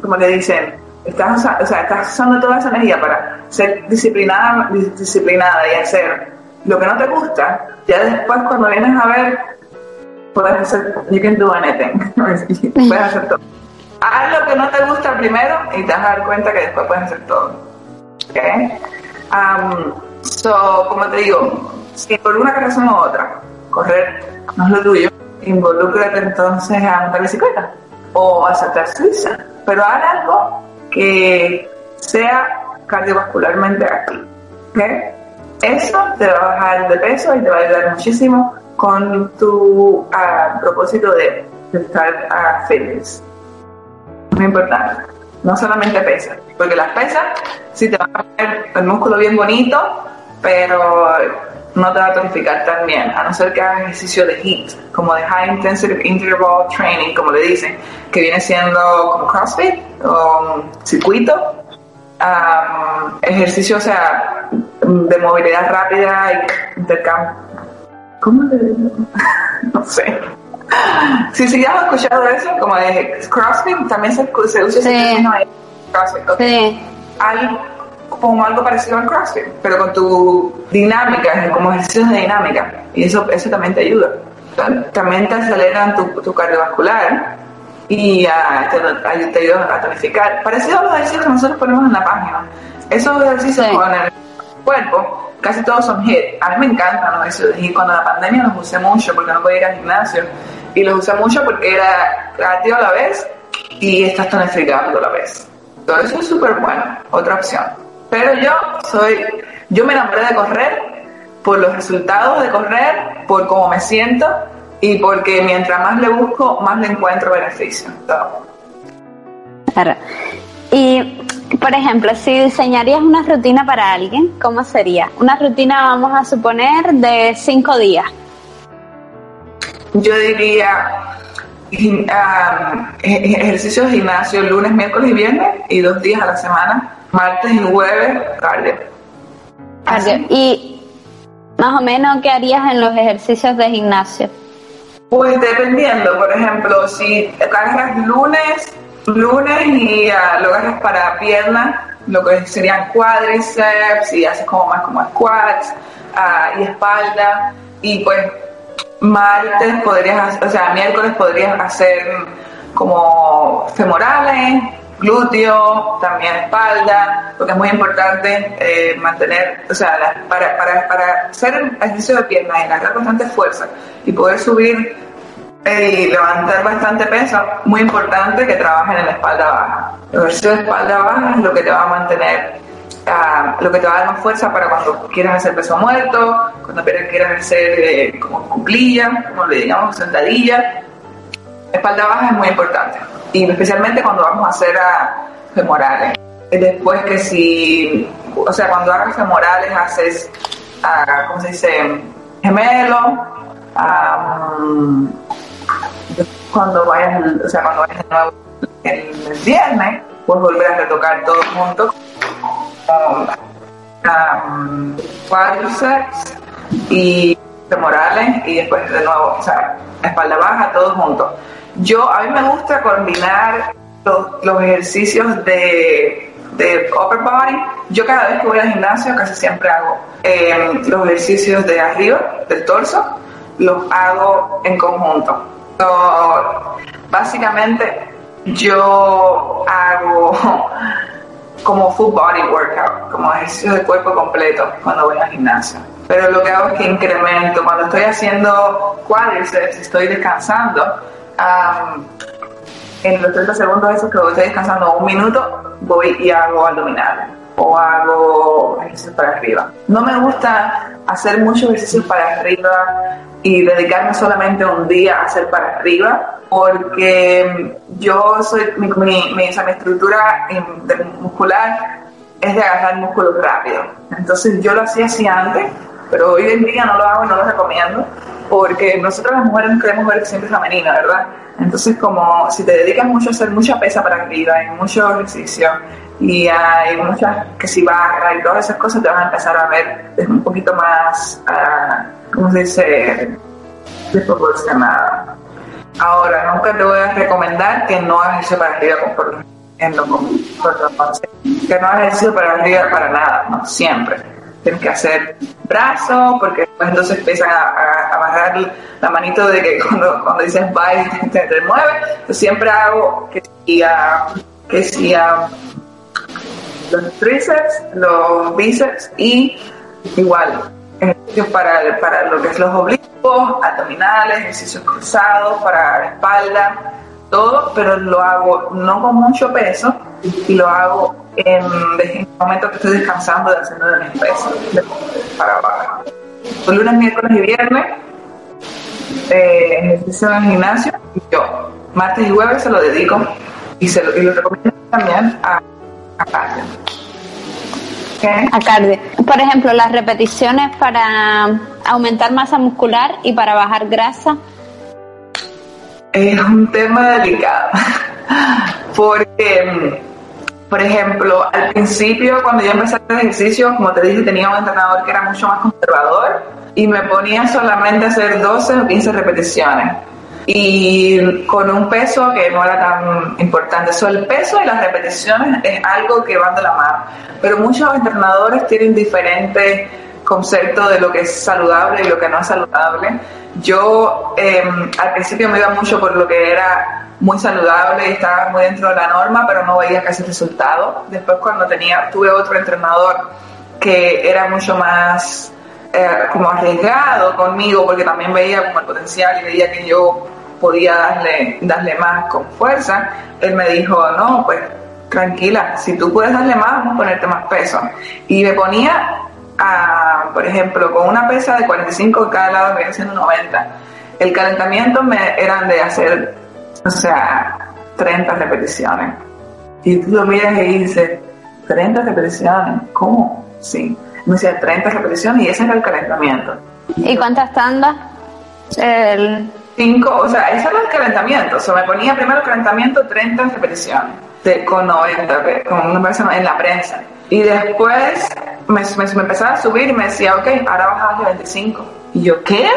como le dicen, estás, o sea, estás usando toda esa energía para ser disciplinada, disciplinada y hacer lo que no te gusta, ya después cuando vienes a ver, puedes hacer, you can do anything, puedes hacer todo. Haz lo que no te gusta primero y te vas a dar cuenta que después puedes hacer todo. ¿Okay? Um, so, como te digo, si por una razón u otra correr no es lo tuyo, involúcrate entonces a montar bicicleta o a saltar suiza, pero haz algo que sea cardiovascularmente activo. ¿okay? Eso te va a bajar de peso y te va a ayudar muchísimo con tu ah, propósito de, estar uh, fitness. Muy importante. No solamente pesas, porque las pesas sí te van a poner el músculo bien bonito, pero no te va a tonificar tan bien, a no ser que hagas ejercicio de HIIT, como de High Intensive Interval Training, como le dicen, que viene siendo como CrossFit o circuito, ejercicio, o sea, de movilidad rápida y intercambio. ¿Cómo le digo? no sé. Sí, sí, ya has escuchado eso, como de CrossFit, también se, se usa ese término CrossFit. Sí. como algo parecido al CrossFit, pero con tu dinámica, como ejercicios de dinámica. Y eso, eso también te ayuda. También te aceleran tu, tu cardiovascular y uh, te, te, ayudan a tonificar. Parecido a los ejercicios que nosotros ponemos en la página. Esos ejercicios con el cuerpo, casi todos son HIT. A mí me encantan los ejercicios de. Cuando la pandemia los usé mucho porque no podía ir al gimnasio. Y los usé mucho porque era creativo a la vez y estás tonificando a la vez. Todo eso es súper bueno, otra opción. Pero yo soy, yo me enamoré de correr por los resultados de correr, por cómo me siento y porque mientras más le busco, más le encuentro beneficio. Claro. Y, por ejemplo, si diseñarías una rutina para alguien, ¿cómo sería? Una rutina, vamos a suponer, de cinco días. Yo diría um, ejercicio de gimnasio lunes, miércoles y viernes y dos días a la semana, martes y jueves, cardio. Cardio. ¿Y más o menos qué harías en los ejercicios de gimnasio? Pues dependiendo, por ejemplo, si agarras lunes, lunes y lo agarras para piernas, lo que serían cuádriceps y haces como más como squats uh, y espalda y pues martes podrías, o sea, miércoles podrías hacer como femorales, glúteo, también espalda, porque es muy importante eh, mantener, o sea, para, para, para hacer ejercicio de piernas y agarrar bastante fuerza y poder subir y levantar bastante peso, muy importante que trabajen en la espalda baja. El ejercicio de espalda baja es lo que te va a mantener, uh, lo que te va a dar más fuerza para cuando quieras hacer peso muerto, cuando quieras hacer eh, como cuclilla, como le digamos, sentadilla. Espalda baja es muy importante y especialmente cuando vamos a hacer a femorales. Después que si, o sea, cuando hagas femorales haces, uh, ¿cómo se dice? Gemelo. Cuando vayas, o sea, cuando vayas de nuevo el, viernes, pues volver a retocar todo junto um, cuádriceps y femorales y después de nuevo, o sea, espalda baja, todo junto. Yo, a mí me gusta combinar los, los ejercicios de, de upper body. Yo cada vez que voy al gimnasio casi siempre hago eh, los ejercicios de arriba, del torso, los hago en conjunto básicamente yo hago como full body workout, como ejercicio de cuerpo completo cuando voy al gimnasio. Pero lo que hago es que incremento. Cuando estoy haciendo cuádriceps, estoy descansando, en los 30 segundos esos que estoy descansando un minuto, voy y hago abdominales o hago ejercicios para arriba. No me gusta hacer muchos ejercicios para arriba y dedicarme solamente un día a hacer para arriba, porque yo soy, mi, mi, mi, estructura muscular es de agarrar músculos rápido. Entonces yo lo hacía así antes, pero hoy en día no lo hago y no lo recomiendo, porque nosotros las mujeres queremos ver siempre femenina, ¿verdad? Entonces como si te dedicas mucho a hacer mucha pesa para arriba y mucho ejercicio, y hay muchas que si barra y todas esas cosas te van a empezar a ver un poquito más, uh, ¿cómo se dice? Desproporcionada. Ahora, nunca te voy a recomendar que no hagas ejercicio para arriba con en lo que no hagas ejercicio para arriba para nada, no, siempre. Tienes que hacer brazo, porque después entonces empiezan a, a, bajar la manito de que cuando, cuando dices bye te, te mueve. Yo siempre hago que si, uh, que si uh, los tríceps, los bíceps y igual ejercicios para, para lo que es los oblicuos, abdominales, ejercicios cruzados para la espalda, todo, pero lo hago no con mucho peso y lo hago en, el momento que estoy descansando de haciendo de mis pesos para abajo. Lunes, miércoles y viernes, eh, ejercicio en el gimnasio yo. Martes y jueves se lo dedico y, se lo, y lo recomiendo también a A cardio. Por ejemplo, las repeticiones para aumentar masa muscular y para bajar grasa. Es un tema delicado. Porque, por ejemplo, al principio, cuando yo empecé a hacer ejercicio, como te dije, tenía un entrenador que era mucho más conservador y me ponía solamente a hacer 12 o 15 repeticiones y con un peso que no era tan importante. eso el peso y las repeticiones es algo que van de la mano, pero muchos entrenadores tienen diferentes conceptos de lo que es saludable y lo que no es saludable. Yo em, al principio me iba mucho por lo que era muy saludable y estaba muy dentro de la norma, pero no veía casi resultado. Después cuando tenía, tuve otro entrenador que era mucho más eh, como arriesgado conmigo porque también veía como el potencial y veía que yo podía darle, darle más con fuerza, él me dijo, no, pues tranquila, si tú puedes darle más, vamos a ponerte más peso. Y me ponía, a, por ejemplo, con una pesa de 45 cada lado, me haciendo 90. El calentamiento me eran de hacer, o sea, 30 repeticiones. Y tú lo miras y dices, 30 repeticiones, ¿cómo? Sí. Me decía 30 repeticiones y ese era el calentamiento. ¿Y cuántas tandas? El cinco, o sea, ese era el calentamiento. O sea, me ponía primero el calentamiento 30 repeticiones de, con 90, con una persona en la prensa. Y después me, me, empezaba a subir y me decía, ok, ahora bajas de 25. Y yo, ¿qué?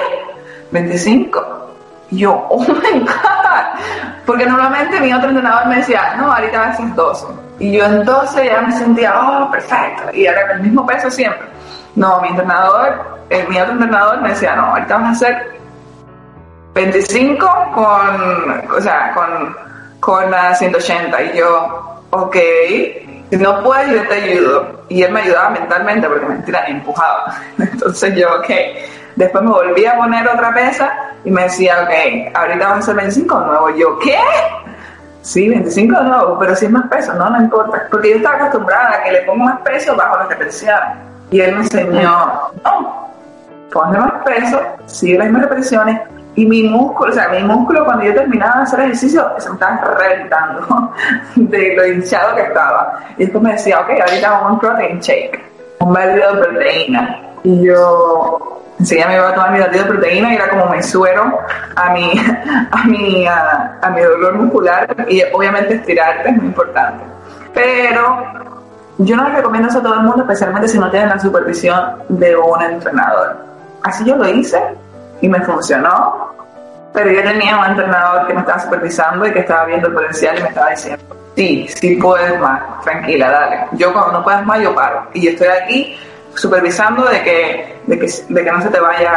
25. Y yo, oh my God. Porque normalmente mi otro entrenador me decía, no, ahorita vas a hacer 12. Y yo en 12 ya me sentía, oh, perfecto. Y era el mismo peso siempre. No, mi entrenador, eh, mi otro entrenador me decía, no, ahorita vas a hacer 25 con, o sea, con, con la 180. Y yo, ok, si no puedes, yo te ayudo. Y él me ayudaba mentalmente porque mentira, ni empujaba. Entonces yo, ok. Después me volví a poner otra pesa y me decía, ok, ahorita vamos a hacer 25 de nuevo. Yo, ¿qué? Sí, 25 de nuevo, pero si es más peso, no, no importa. Porque yo estaba acostumbrada a que le pongo más peso bajo la repetición. Y él me enseñó, no, ponle más peso, sigue las mismas repeticiones, y mi músculo, o sea, mi músculo cuando yo terminaba de hacer ejercicio se me estaba reventando de lo hinchado que estaba. Y después me decía, ok, ahorita vamos a un protein shake, un batido de proteína. Y yo enseguida me iba a tomar mi batido de proteína y era como mi suero a mi, a mi, a, a mi dolor muscular y obviamente estirarte es muy importante. Pero yo no les recomiendo eso a todo el mundo, especialmente si no tienen la supervisión de un entrenador. Así yo lo hice y me funcionó, pero yo tenía un entrenador que me estaba supervisando y que estaba viendo el potencial y me estaba diciendo, sí, sí puedes más, tranquila, dale. Yo cuando no puedes más, yo paro. Y estoy aquí supervisando de que, de que, de que no se te vaya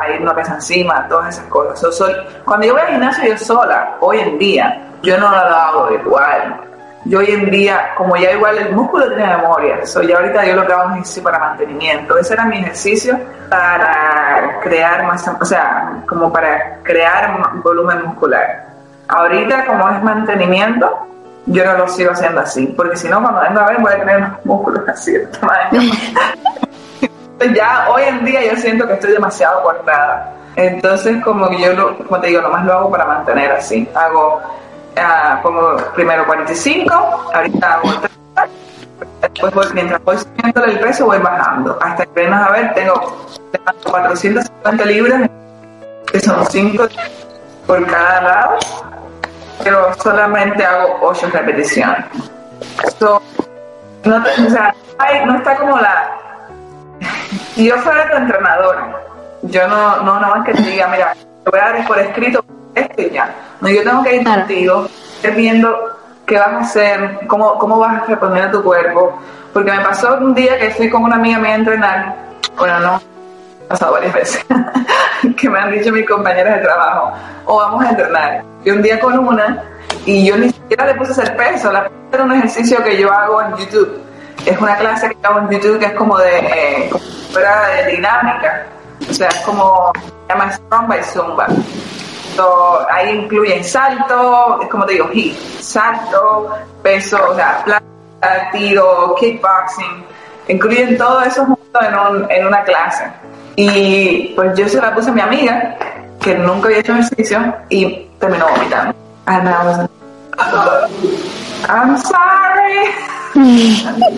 a, ir una pesa encima, todas esas cosas. soy, cuando yo voy al gimnasio yo sola, hoy en día, yo no lo hago igual yo hoy en día, como ya igual el músculo tiene memoria, so ya ahorita yo lo que hago es ejercicio para mantenimiento. Ese era mi ejercicio para crear más, o sea, como para crear volumen muscular. Ahorita, como es mantenimiento, yo no lo sigo haciendo así, porque si no, cuando vengo a ver, voy a tener unos músculos así de tamaño. ya hoy en día yo siento que estoy demasiado cortada. Entonces, como que yo, lo, como te digo, nomás lo hago para mantener así. Hago pongo primero 45, ahorita hago 30, después mientras voy subiendo el peso voy bajando, hasta que vengas a ver, tengo 450 libras, que son 5 por cada lado, pero solamente hago 8 repeticiones. No, está como la... Si yo fuera tu entrenador, yo no, no nada más que te diga, mira, te voy a dar por escrito esto y ya. No, yo tengo que ir contigo, viendo qué vas a hacer, cómo, cómo vas a responder a tu cuerpo. Porque me pasó un día que fui con una amiga mía a entrenar, bueno, no, ha pasado varias veces, que me han dicho mis compañeras de trabajo, o vamos a entrenar. Y un día con una, y yo ni siquiera le puse a hacer peso, la era un ejercicio que yo hago en YouTube. Es una clase que hago en YouTube que es como de, eh, de dinámica. O sea, es como, se llama Strong by Zumba ahí incluyen salto, es como te digo, hit, salto, peso, o sea, plata, tiro, kickboxing, incluyen todo eso junto en, en una clase. Y pues yo se la puse a mi amiga, que nunca había hecho ejercicio, y terminó vomitando. And I was I'm sorry.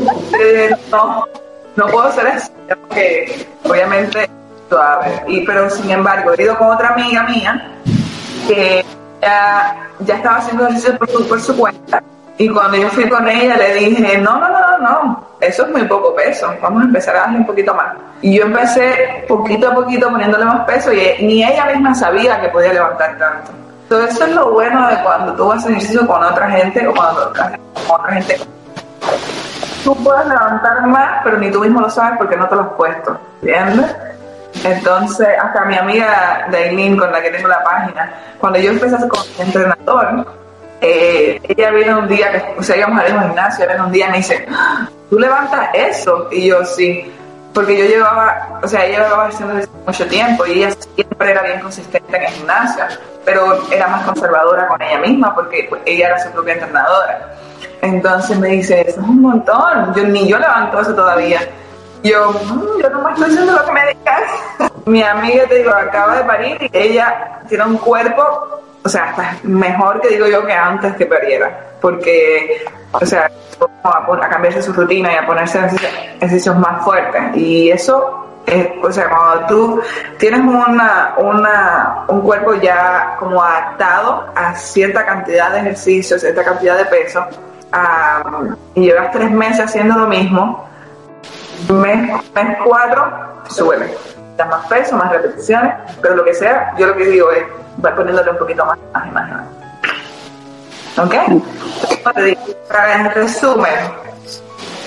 Eh, no, no puedo ser así, porque obviamente suave. Pero sin embargo, he ido con otra amiga mía que ya, ya estaba haciendo ejercicio por su, cuenta. Y cuando yo fui con ella le dije, no, no, no, no, eso es muy poco peso, vamos a empezar a darle un poquito más. Y yo empecé poquito a poquito poniéndole más peso y ni ella misma sabía que podía levantar tanto. Entonces eso es lo bueno de cuando tú haces ejercicio con otra gente o cuando con otra gente. Tú puedes levantar más, pero ni tú mismo lo sabes porque no te lo has puesto, ¿entiendes? Entonces, hasta mi amiga Dailin, con la que tengo la página, cuando yo empecé como entrenador, eh, ella vino un día, que, o sea, íbamos al gimnasio, vino un día y me dice, ¿tú levantas eso? Y yo, sí, porque yo llevaba, o sea, ella llevaba haciendo mucho tiempo y ella siempre era bien consistente en el gimnasio, pero era más conservadora con ella misma porque pues, ella era su propia entrenadora. Entonces me dice, eso es un montón, yo, ni yo levanto eso todavía. Yo, mm, yo no me estoy haciendo lo que me digas. Mi amiga, te digo, acaba de parir y ella tiene un cuerpo, o sea, está mejor que digo yo que antes que pariera. Porque, o sea, a, cambiarse su rutina y a ponerse ejercicios más fuertes. Y eso o sea, cuando tú tienes una, una, un cuerpo ya como adaptado a cierta cantidad de ejercicios, cierta cantidad de peso, y llevas tres meses haciendo lo mismo, mes, mes cuatro, sube. Da más peso, más repeticiones, pero lo que sea, yo lo que digo es, va poniéndole un poquito más, más y más. ¿Ok? En resumen,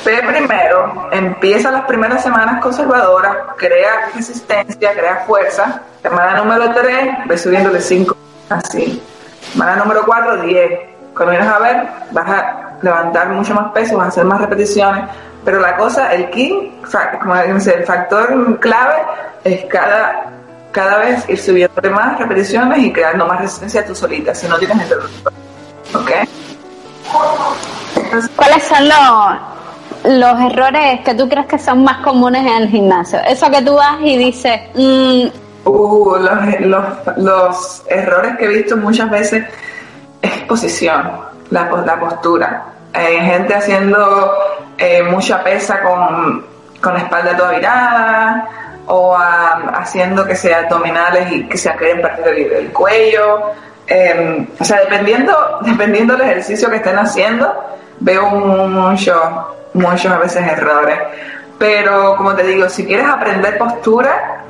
Ve primero, empieza las primeras semanas conservadoras, crea resistencia, crea fuerza. Semana número 3, ve subiendo de 5, así. Semana número 4, 10. Cuando vienes a ver, vas a levantar mucho más peso, vas a hacer más repeticiones, pero la cosa, el key, como el factor clave es cada, cada vez ir subiendo más repeticiones y creando más resistencia tú solita, si no tienes interruptor. ¿Ok? ¿Cuáles son los, los errores que tú crees que son más comunes en el gimnasio? Eso que tú vas y dices... Mm, uh, los, los, los, errores que he visto muchas veces es posición, la, la postura. Hay gente haciendo eh, mucha pesa con, con, la espalda toda virada o haciendo que sea abdominales y que se queden partir el, cuello. Em, o sea, dependiendo, dependiendo del ejercicio que estén haciendo, veo muchos, muchos a veces errores. Pero como te digo, si quieres aprender postura,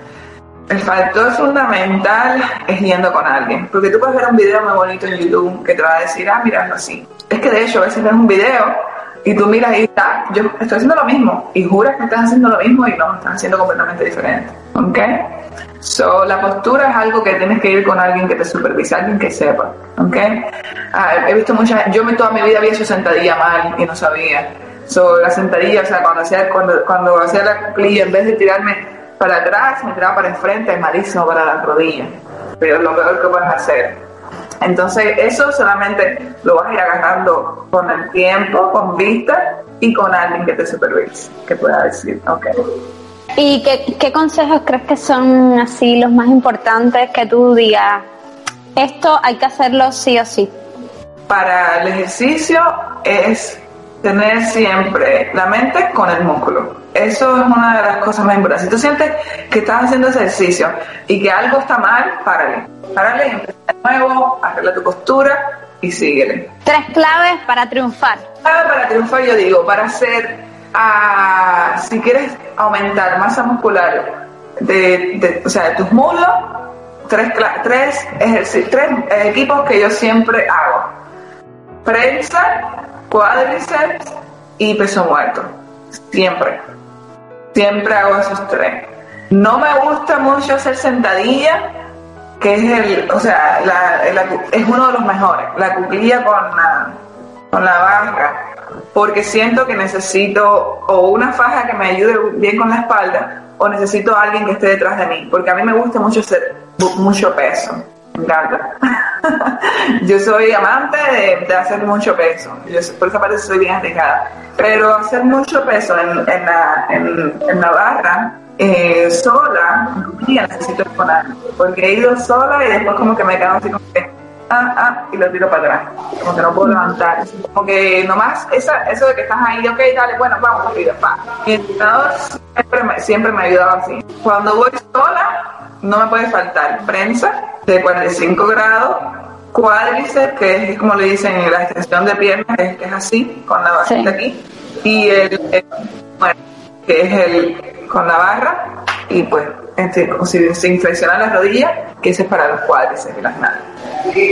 el factor fundamental es yendo con alguien. Porque tú puedes ver un video muy bonito en YouTube que te va a decir, ah, mira, así. Es que de hecho, a veces ves un video y tú miras y está, yo estoy haciendo lo mismo y juras que estás haciendo lo mismo y no, estás haciendo completamente diferente. ¿Ok? So, la postura es algo que tienes que ir con alguien que te supervise, alguien que sepa. ¿Ok? Ah, he visto muchas, yo toda mi vida había hecho sentadilla mal y no sabía. So, la sentadilla, o sea, cuando hacía, cuando, cuando hacía la cuclilla, en vez de tirarme para atrás, me tiraba para enfrente, es malísimo para las rodillas. Pero es lo peor que puedes hacer. Entonces, eso solamente lo vas a ir agarrando con el tiempo, con vista y con alguien que te supervise, que pueda decir, ok. ¿Y qué, qué consejos crees que son así los más importantes que tú digas? Esto hay que hacerlo sí o sí. Para el ejercicio es tener siempre la mente con el músculo. Eso es una de las cosas más importantes. Si tú sientes que estás haciendo ejercicio y que algo está mal, párale. Párale empieza de nuevo, arregla tu postura y síguele. Tres claves para triunfar. Clave para triunfar, yo digo, para hacer, uh, si quieres aumentar masa muscular de, o sea, de tus muslos, tres, tres, tres equipos que yo siempre hago. Prensa, cuádriceps y peso muerto. Siempre. Siempre hago esos tres. No me gusta mucho hacer sentadilla, que es el, o sea, es uno de los mejores. La cuclilla con la, con la barra, porque siento que necesito o una faja que me ayude bien con la espalda, o necesito a alguien que esté detrás de mí, porque a mí me gusta mucho hacer mucho peso. Encanta. yo soy amante de, hacer mucho peso. por esa parte soy bien arriesgada. Pero hacer mucho peso en, en, la, en, la barra eh, sola, necesito exponer. Porque he ido sola y después como que me quedo así como que, ah, ah, y lo tiro para atrás. Como que no puedo levantar. Como que nomás, esa, eso de que estás ahí, ok, dale, bueno, vamos, rápido, pa. Mi entrenador siempre me, siempre me ha ayudado así. Cuando voy sola, no me puede faltar prensa de 45 grados, cuádriceps, que es como le dicen la extensión de piernas, que es, que es así, con la bajita aquí, y el, el- bueno, que es el con la barra, y pues este, si se inflexionan las rodillas, que ese es para los cuádriceps y las nalgas.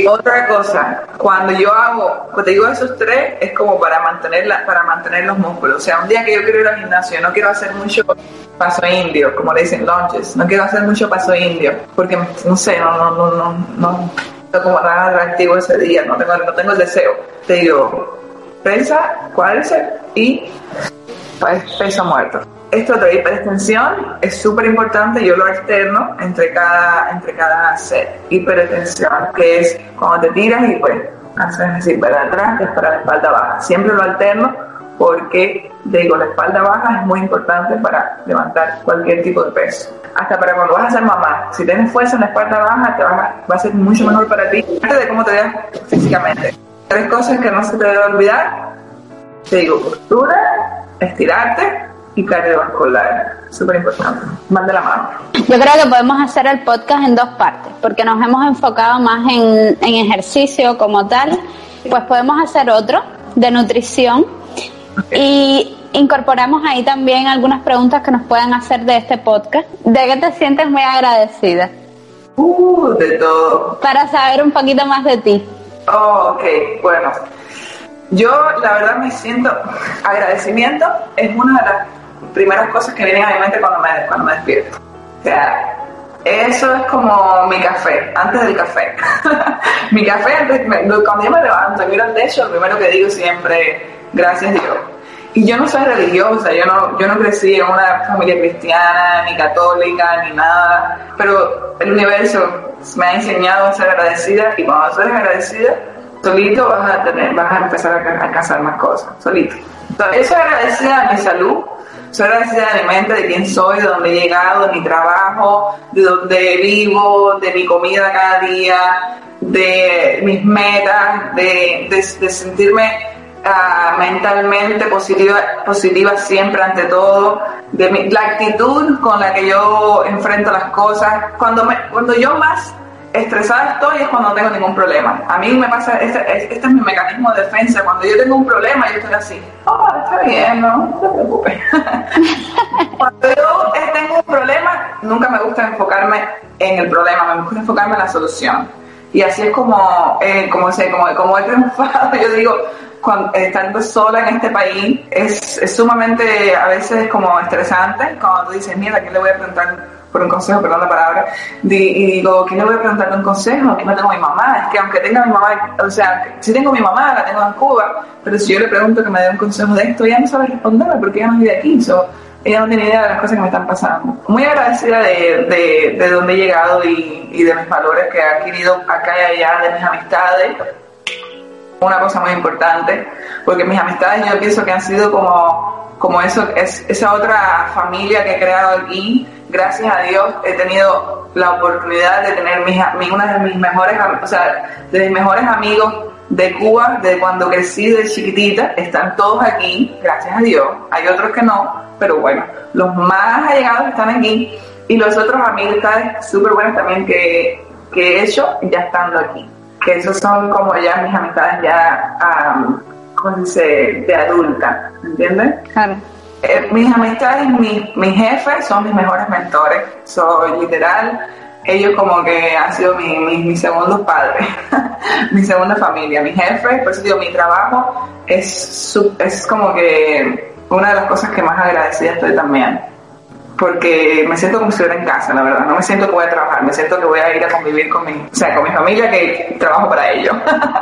Otra cosa, cuando yo hago, cuando te digo esos tres, es como para mantener, la, para mantener los músculos. O sea, un día que yo quiero ir al gimnasio, no quiero hacer mucho paso indio, como le dicen lunges, no quiero hacer mucho paso indio, porque no sé, no, no, no, no, no, no como tan atractivo ese día, no tengo, no tengo el deseo. Te digo, prensa, cuádriceps y pues, peso muerto. Esto de hiperextensión es súper importante, yo lo alterno entre cada, entre cada set. Hiperextensión, que es cuando te tiras y pues haces así para atrás, que es para la espalda baja. Siempre lo alterno porque, digo, la espalda baja es muy importante para levantar cualquier tipo de peso. Hasta para cuando vas a ser mamá. Si tienes fuerza en la espalda baja, te vas a- va a ser mucho mejor para ti. Antes de cómo te veas físicamente. Tres cosas que no se te debe olvidar te digo, postura, estirarte y cardiovascular. Súper importante. Van de la mano. Yo creo que podemos hacer el podcast en dos partes, porque nos hemos enfocado más en, en ejercicio como tal. Pues podemos hacer otro de nutrición y incorporamos ahí también algunas preguntas que nos puedan hacer de este podcast. ¿De qué te sientes muy agradecida? Uh, de todo. Para saber un poquito más de ti. Oh, ok, bueno. Yo, la verdad, me siento agradecimiento. Es una de las primeras cosas que vienen a mi mente cuando me, cuando me despierto. O sea, eso es como mi café, antes del café. mi café, antes, me- cuando yo me levanto y miro al techo, lo primero que digo siempre, gracias Dios. Y yo no soy religiosa, yo no, yo no crecí en una familia cristiana, ni católica, ni nada, pero el universo me ha enseñado a ser agradecida y cuando soy agradecida, solito vas a tener, vas a empezar a a alcanzar más cosas, solito. Entonces, soy agradecida de mi salud, soy agradecida de mente, de quién soy, de dónde he llegado, de mi trabajo, de dónde vivo, de mi comida cada día, de mis metas, de, de, sentirme ah, mentalmente positiva, positiva siempre ante todo, de mi- la actitud con la que yo enfrento las cosas. Cuando, me, cuando yo más estresada estoy es cuando no tengo ningún problema. A mí me pasa, este, es- este es mi mecanismo de defensa. Cuando yo tengo un problema, yo estoy así, oh, está bien, no, no te preocupes. Cuando yo eh, tengo un problema, nunca me gusta enfocarme en el problema, me gusta enfocarme en la solución. Y así es como, eh, como, sé, como, como he triunfado, yo digo, cuando, estando sola en este país, es, es sumamente, a veces como estresante, cuando tú dices, mira, ¿qué le voy a preguntar por un consejo, perdón la palabra, y digo, ¿quién le voy a preguntar un consejo? Aquí no tengo a mi mamá, es que aunque tenga a mi mamá, o sea, si tengo a mi mamá, la tengo en Cuba, pero si yo le pregunto que me dé un consejo de esto, ella no sabe responderme porque ella no vive aquí, so, ella no tiene idea de las cosas que me están pasando. Muy agradecida de, de, de dónde he llegado y, y de mis valores que he adquirido acá y allá, de mis amistades, una cosa muy importante, porque mis amistades yo pienso que han sido como, como eso, es, esa otra familia que he creado aquí. Gracias a Dios he tenido la oportunidad de tener mis, una de mis mejores, o sea, de mis mejores amigos de Cuba, de cuando crecí de chiquitita, están todos aquí, gracias a Dios. Hay otros que no, pero bueno, los más allegados están aquí y los otros amistades súper buenas también que, que he hecho ya estando aquí que esos son como ya mis amistades ya, am, ¿cómo se dice?, de adulta, ¿entiendes? Claro. Eh, mis amistades, mis, mis jefes son mis mejores mentores, soy literal, ellos como que han sido mi, mi, mis segundos padres, mi segunda familia, mis jefes, por eso digo, mi trabajo es, su- es como que una de las cosas que más agradecida estoy también porque me siento como si estuviera en casa, la verdad. No me siento que voy a trabajar, me siento que voy a ir a convivir con mi, o sea, con mi familia que trabajo para ellos,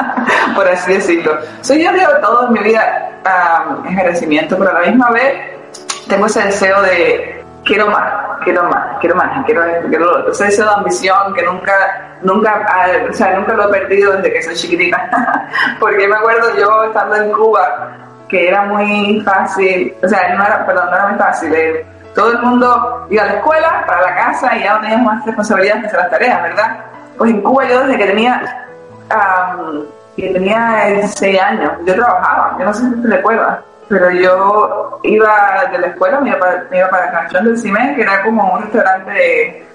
por así decirlo. Soy yo digo todo en mi vida um, agradecimiento, pero a la misma vez tengo ese deseo de quiero más, quiero más, quiero más, quiero quiero lo otro. Ese deseo de ambición que nunca, nunca, o sea, nunca lo he perdido desde que soy chiquitita. porque me acuerdo yo estando en Cuba que era muy fácil, o sea, no era, perdón, no era muy fácil. eh, todo el mundo iba a la escuela, para la casa y ya no teníamos más responsabilidades que hacer las tareas, ¿verdad? Pues en Cuba yo desde que tenía que tenía 16 años, yo trabajaba, yo no sé si te recuerdas, pero yo iba de la escuela, me iba para, me iba para el Canchón del Cime, que era como un restaurante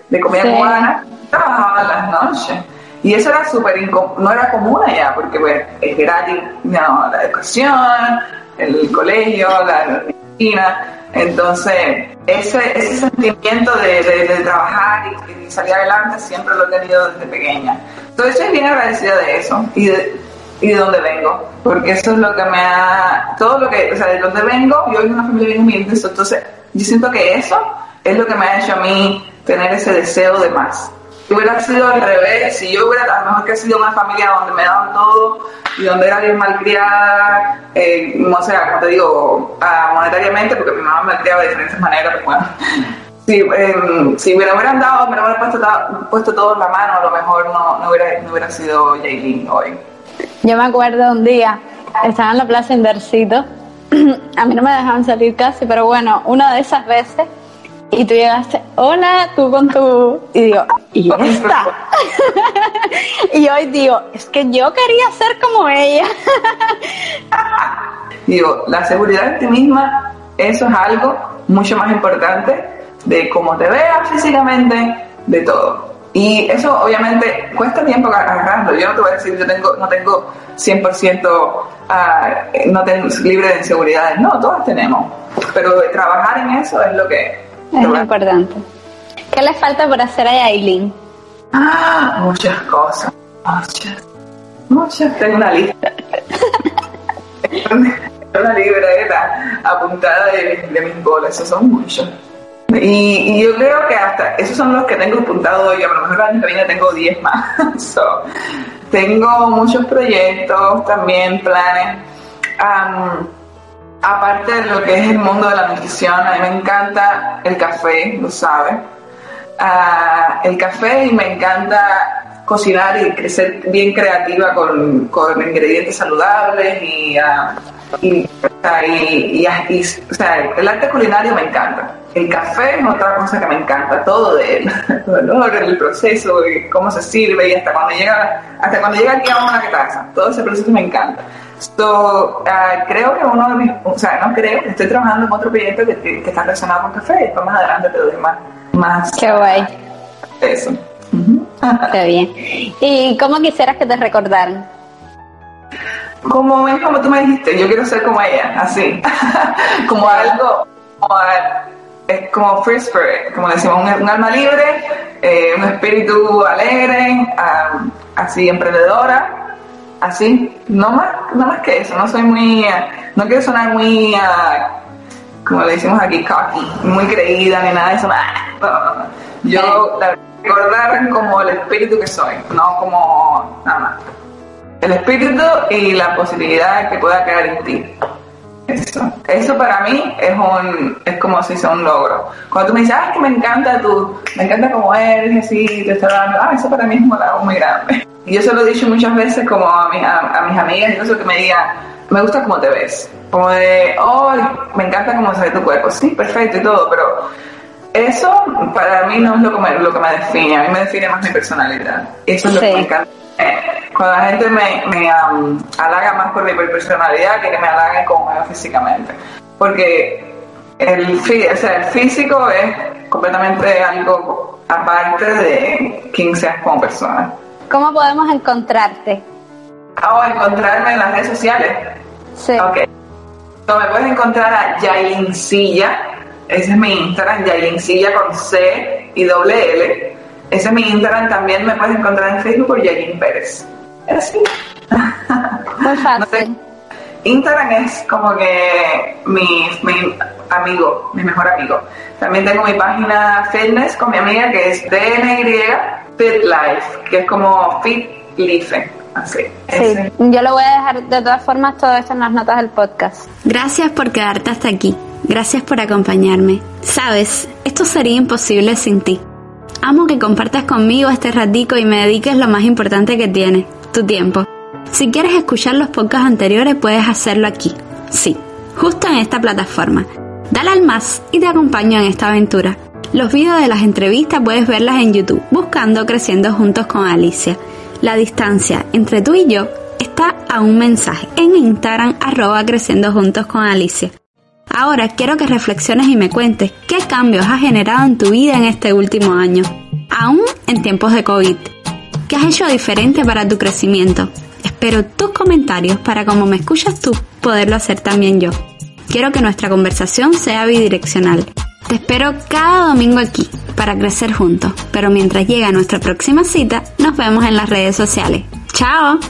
de, comida cubana, trabajaba en las noches. Y eso era súper no era común allá, porque pues, es gratis no, la educación, el colegio, la medicina. Entonces, ese, ese sentimiento de, de, trabajar y, salir adelante siempre lo he tenido desde pequeña. Entonces, estoy bien agradecida de eso y de, y de dónde vengo, porque eso es lo que me ha. Todo lo que. O sea, de dónde vengo, yo de una familia bien humilde, entonces, yo siento que eso es lo que me ha hecho a mí tener ese deseo de más. Hubiera sido al revés, si yo hubiera, a lo mejor que sido una familia donde me daban todo y donde era bien malcriada, eh, no sé, como te digo, monetariamente, porque mi mamá me criaba de diferentes maneras, pero bueno. Si, eh, si me lo hubieran dado, me lo hubieran puesto, puesto todo en la mano, a lo mejor no, no, hubiera, no hubiera sido Jaylin hoy. Yo me acuerdo un día, estaba en la plaza Inversito, a mí no me dejaban salir casi, pero bueno, una de esas veces y tú llegaste, hola, tú con tu... Y digo, ¿y esta? y hoy digo, es que yo quería ser como ella. digo, la seguridad en ti misma, eso es algo mucho más importante de cómo te veas físicamente, de todo. Y eso obviamente cuesta tiempo agarrarlo. Yo no te voy a decir, yo tengo, no tengo 100% ah, no tengo, libre de inseguridades. No, todas tenemos. Pero trabajar en eso es lo que es muy importante. ¿Qué le falta por hacer a Aileen? Ah, muchas cosas. Muchas. Muchas. Tengo una lista. una libreta apuntada de, de mis goles. Esos son muchos. Y, yo creo que hasta esos son los que tengo apuntados hoy. A lo mejor año que tengo 10 más. tengo muchos proyectos, también planes aparte de lo que es el mundo de la nutrición, a mí me encanta el café, lo sabes. Ah, el café y me encanta cocinar y ser bien creativa con, con ingredientes saludables y, uh, y, o sea, el arte culinario me encanta. El café es otra cosa que me encanta, todo de él, el, el proceso, cómo se sirve y hasta cuando llega, hasta cuando llega aquí a una casa, todo ese proceso me encanta. So, uh, creo que uno de mis, o sea, no creo, estoy trabajando en otro proyecto que, que, está relacionado con café y después más adelante te doy más. más Qué guay. Eso. Qué bien. ¿Y cómo quisieras que te recordaran? Como, como tú me dijiste, yo quiero ser como ella, así. como algo, como, es como free spirit, como decimos, un, alma libre, eh, un espíritu alegre, um, así emprendedora así, no más, no más que eso, no soy muy, no quiero sonar muy, ah, como le decimos aquí, cocky, muy creída ni nada de eso, no, yo recordar como el espíritu que soy, no como nada más. El espíritu y la posibilidad que pueda quedar en ti. Eso. Eso para mí es un es como si sea un logro. Cuando tú me dices, ah, que me encanta tú, me encanta cómo eres, así, te está dando, ah, eso para mí es un logro muy grande. Y yo se lo he dicho muchas veces como a, a, mis amigas, incluso que me digan, me gusta cómo te ves. Como de, oh, me encanta cómo se ve tu cuerpo. Sí, perfecto y todo, pero eso para mí no es lo que me, lo que me define. A mí me define más mi personalidad. Eso es lo que me encanta. Cuando la gente me, me halaga más por mi personalidad que que me halaguen como me físicamente. Porque el, o sea, el físico es completamente algo aparte de quién seas como persona. ¿Cómo podemos encontrarte? Ah, o encontrarme en las redes sociales. Sí. Ok. me puedes encontrar a Yalincilla. Ese es mi Instagram, Yalincilla con C y doble L. Ese es mi Instagram. También me puedes encontrar en Facebook por Yalin Pérez. Así. Muy fácil. Instagram es como que mi, mi, amigo, mi mejor amigo. También tengo mi página fitness con mi amiga que es DNY Fit Life, que es como Fit Life. Así. Sí, yo lo voy a dejar de todas formas todo esto en las notas del podcast. Gracias por quedarte hasta aquí. Gracias por acompañarme. Sabes, esto sería imposible sin ti. Amo que compartas conmigo este ratico y me dediques lo más importante que tienes, tu tiempo. Si quieres escuchar los podcasts anteriores puedes hacerlo aquí. Sí, justo en esta plataforma. Dale al más y te acompaño en esta aventura. Los videos de las entrevistas puedes verlas en YouTube buscando Creciendo Juntos con Alicia. La distancia entre tú y yo está a un mensaje en Instagram arroba creciendo juntos con Alicia. Ahora quiero que reflexiones y me cuentes qué cambios has generado en tu vida en este último año, aún en tiempos de COVID. ¿Qué has hecho diferente para tu crecimiento? Espero tus comentarios para como me escuchas tú, poderlo hacer también yo. Quiero que nuestra conversación sea bidireccional. Te espero cada domingo aquí para crecer juntos, pero mientras llega nuestra próxima cita, nos vemos en las redes sociales. ¡Chao!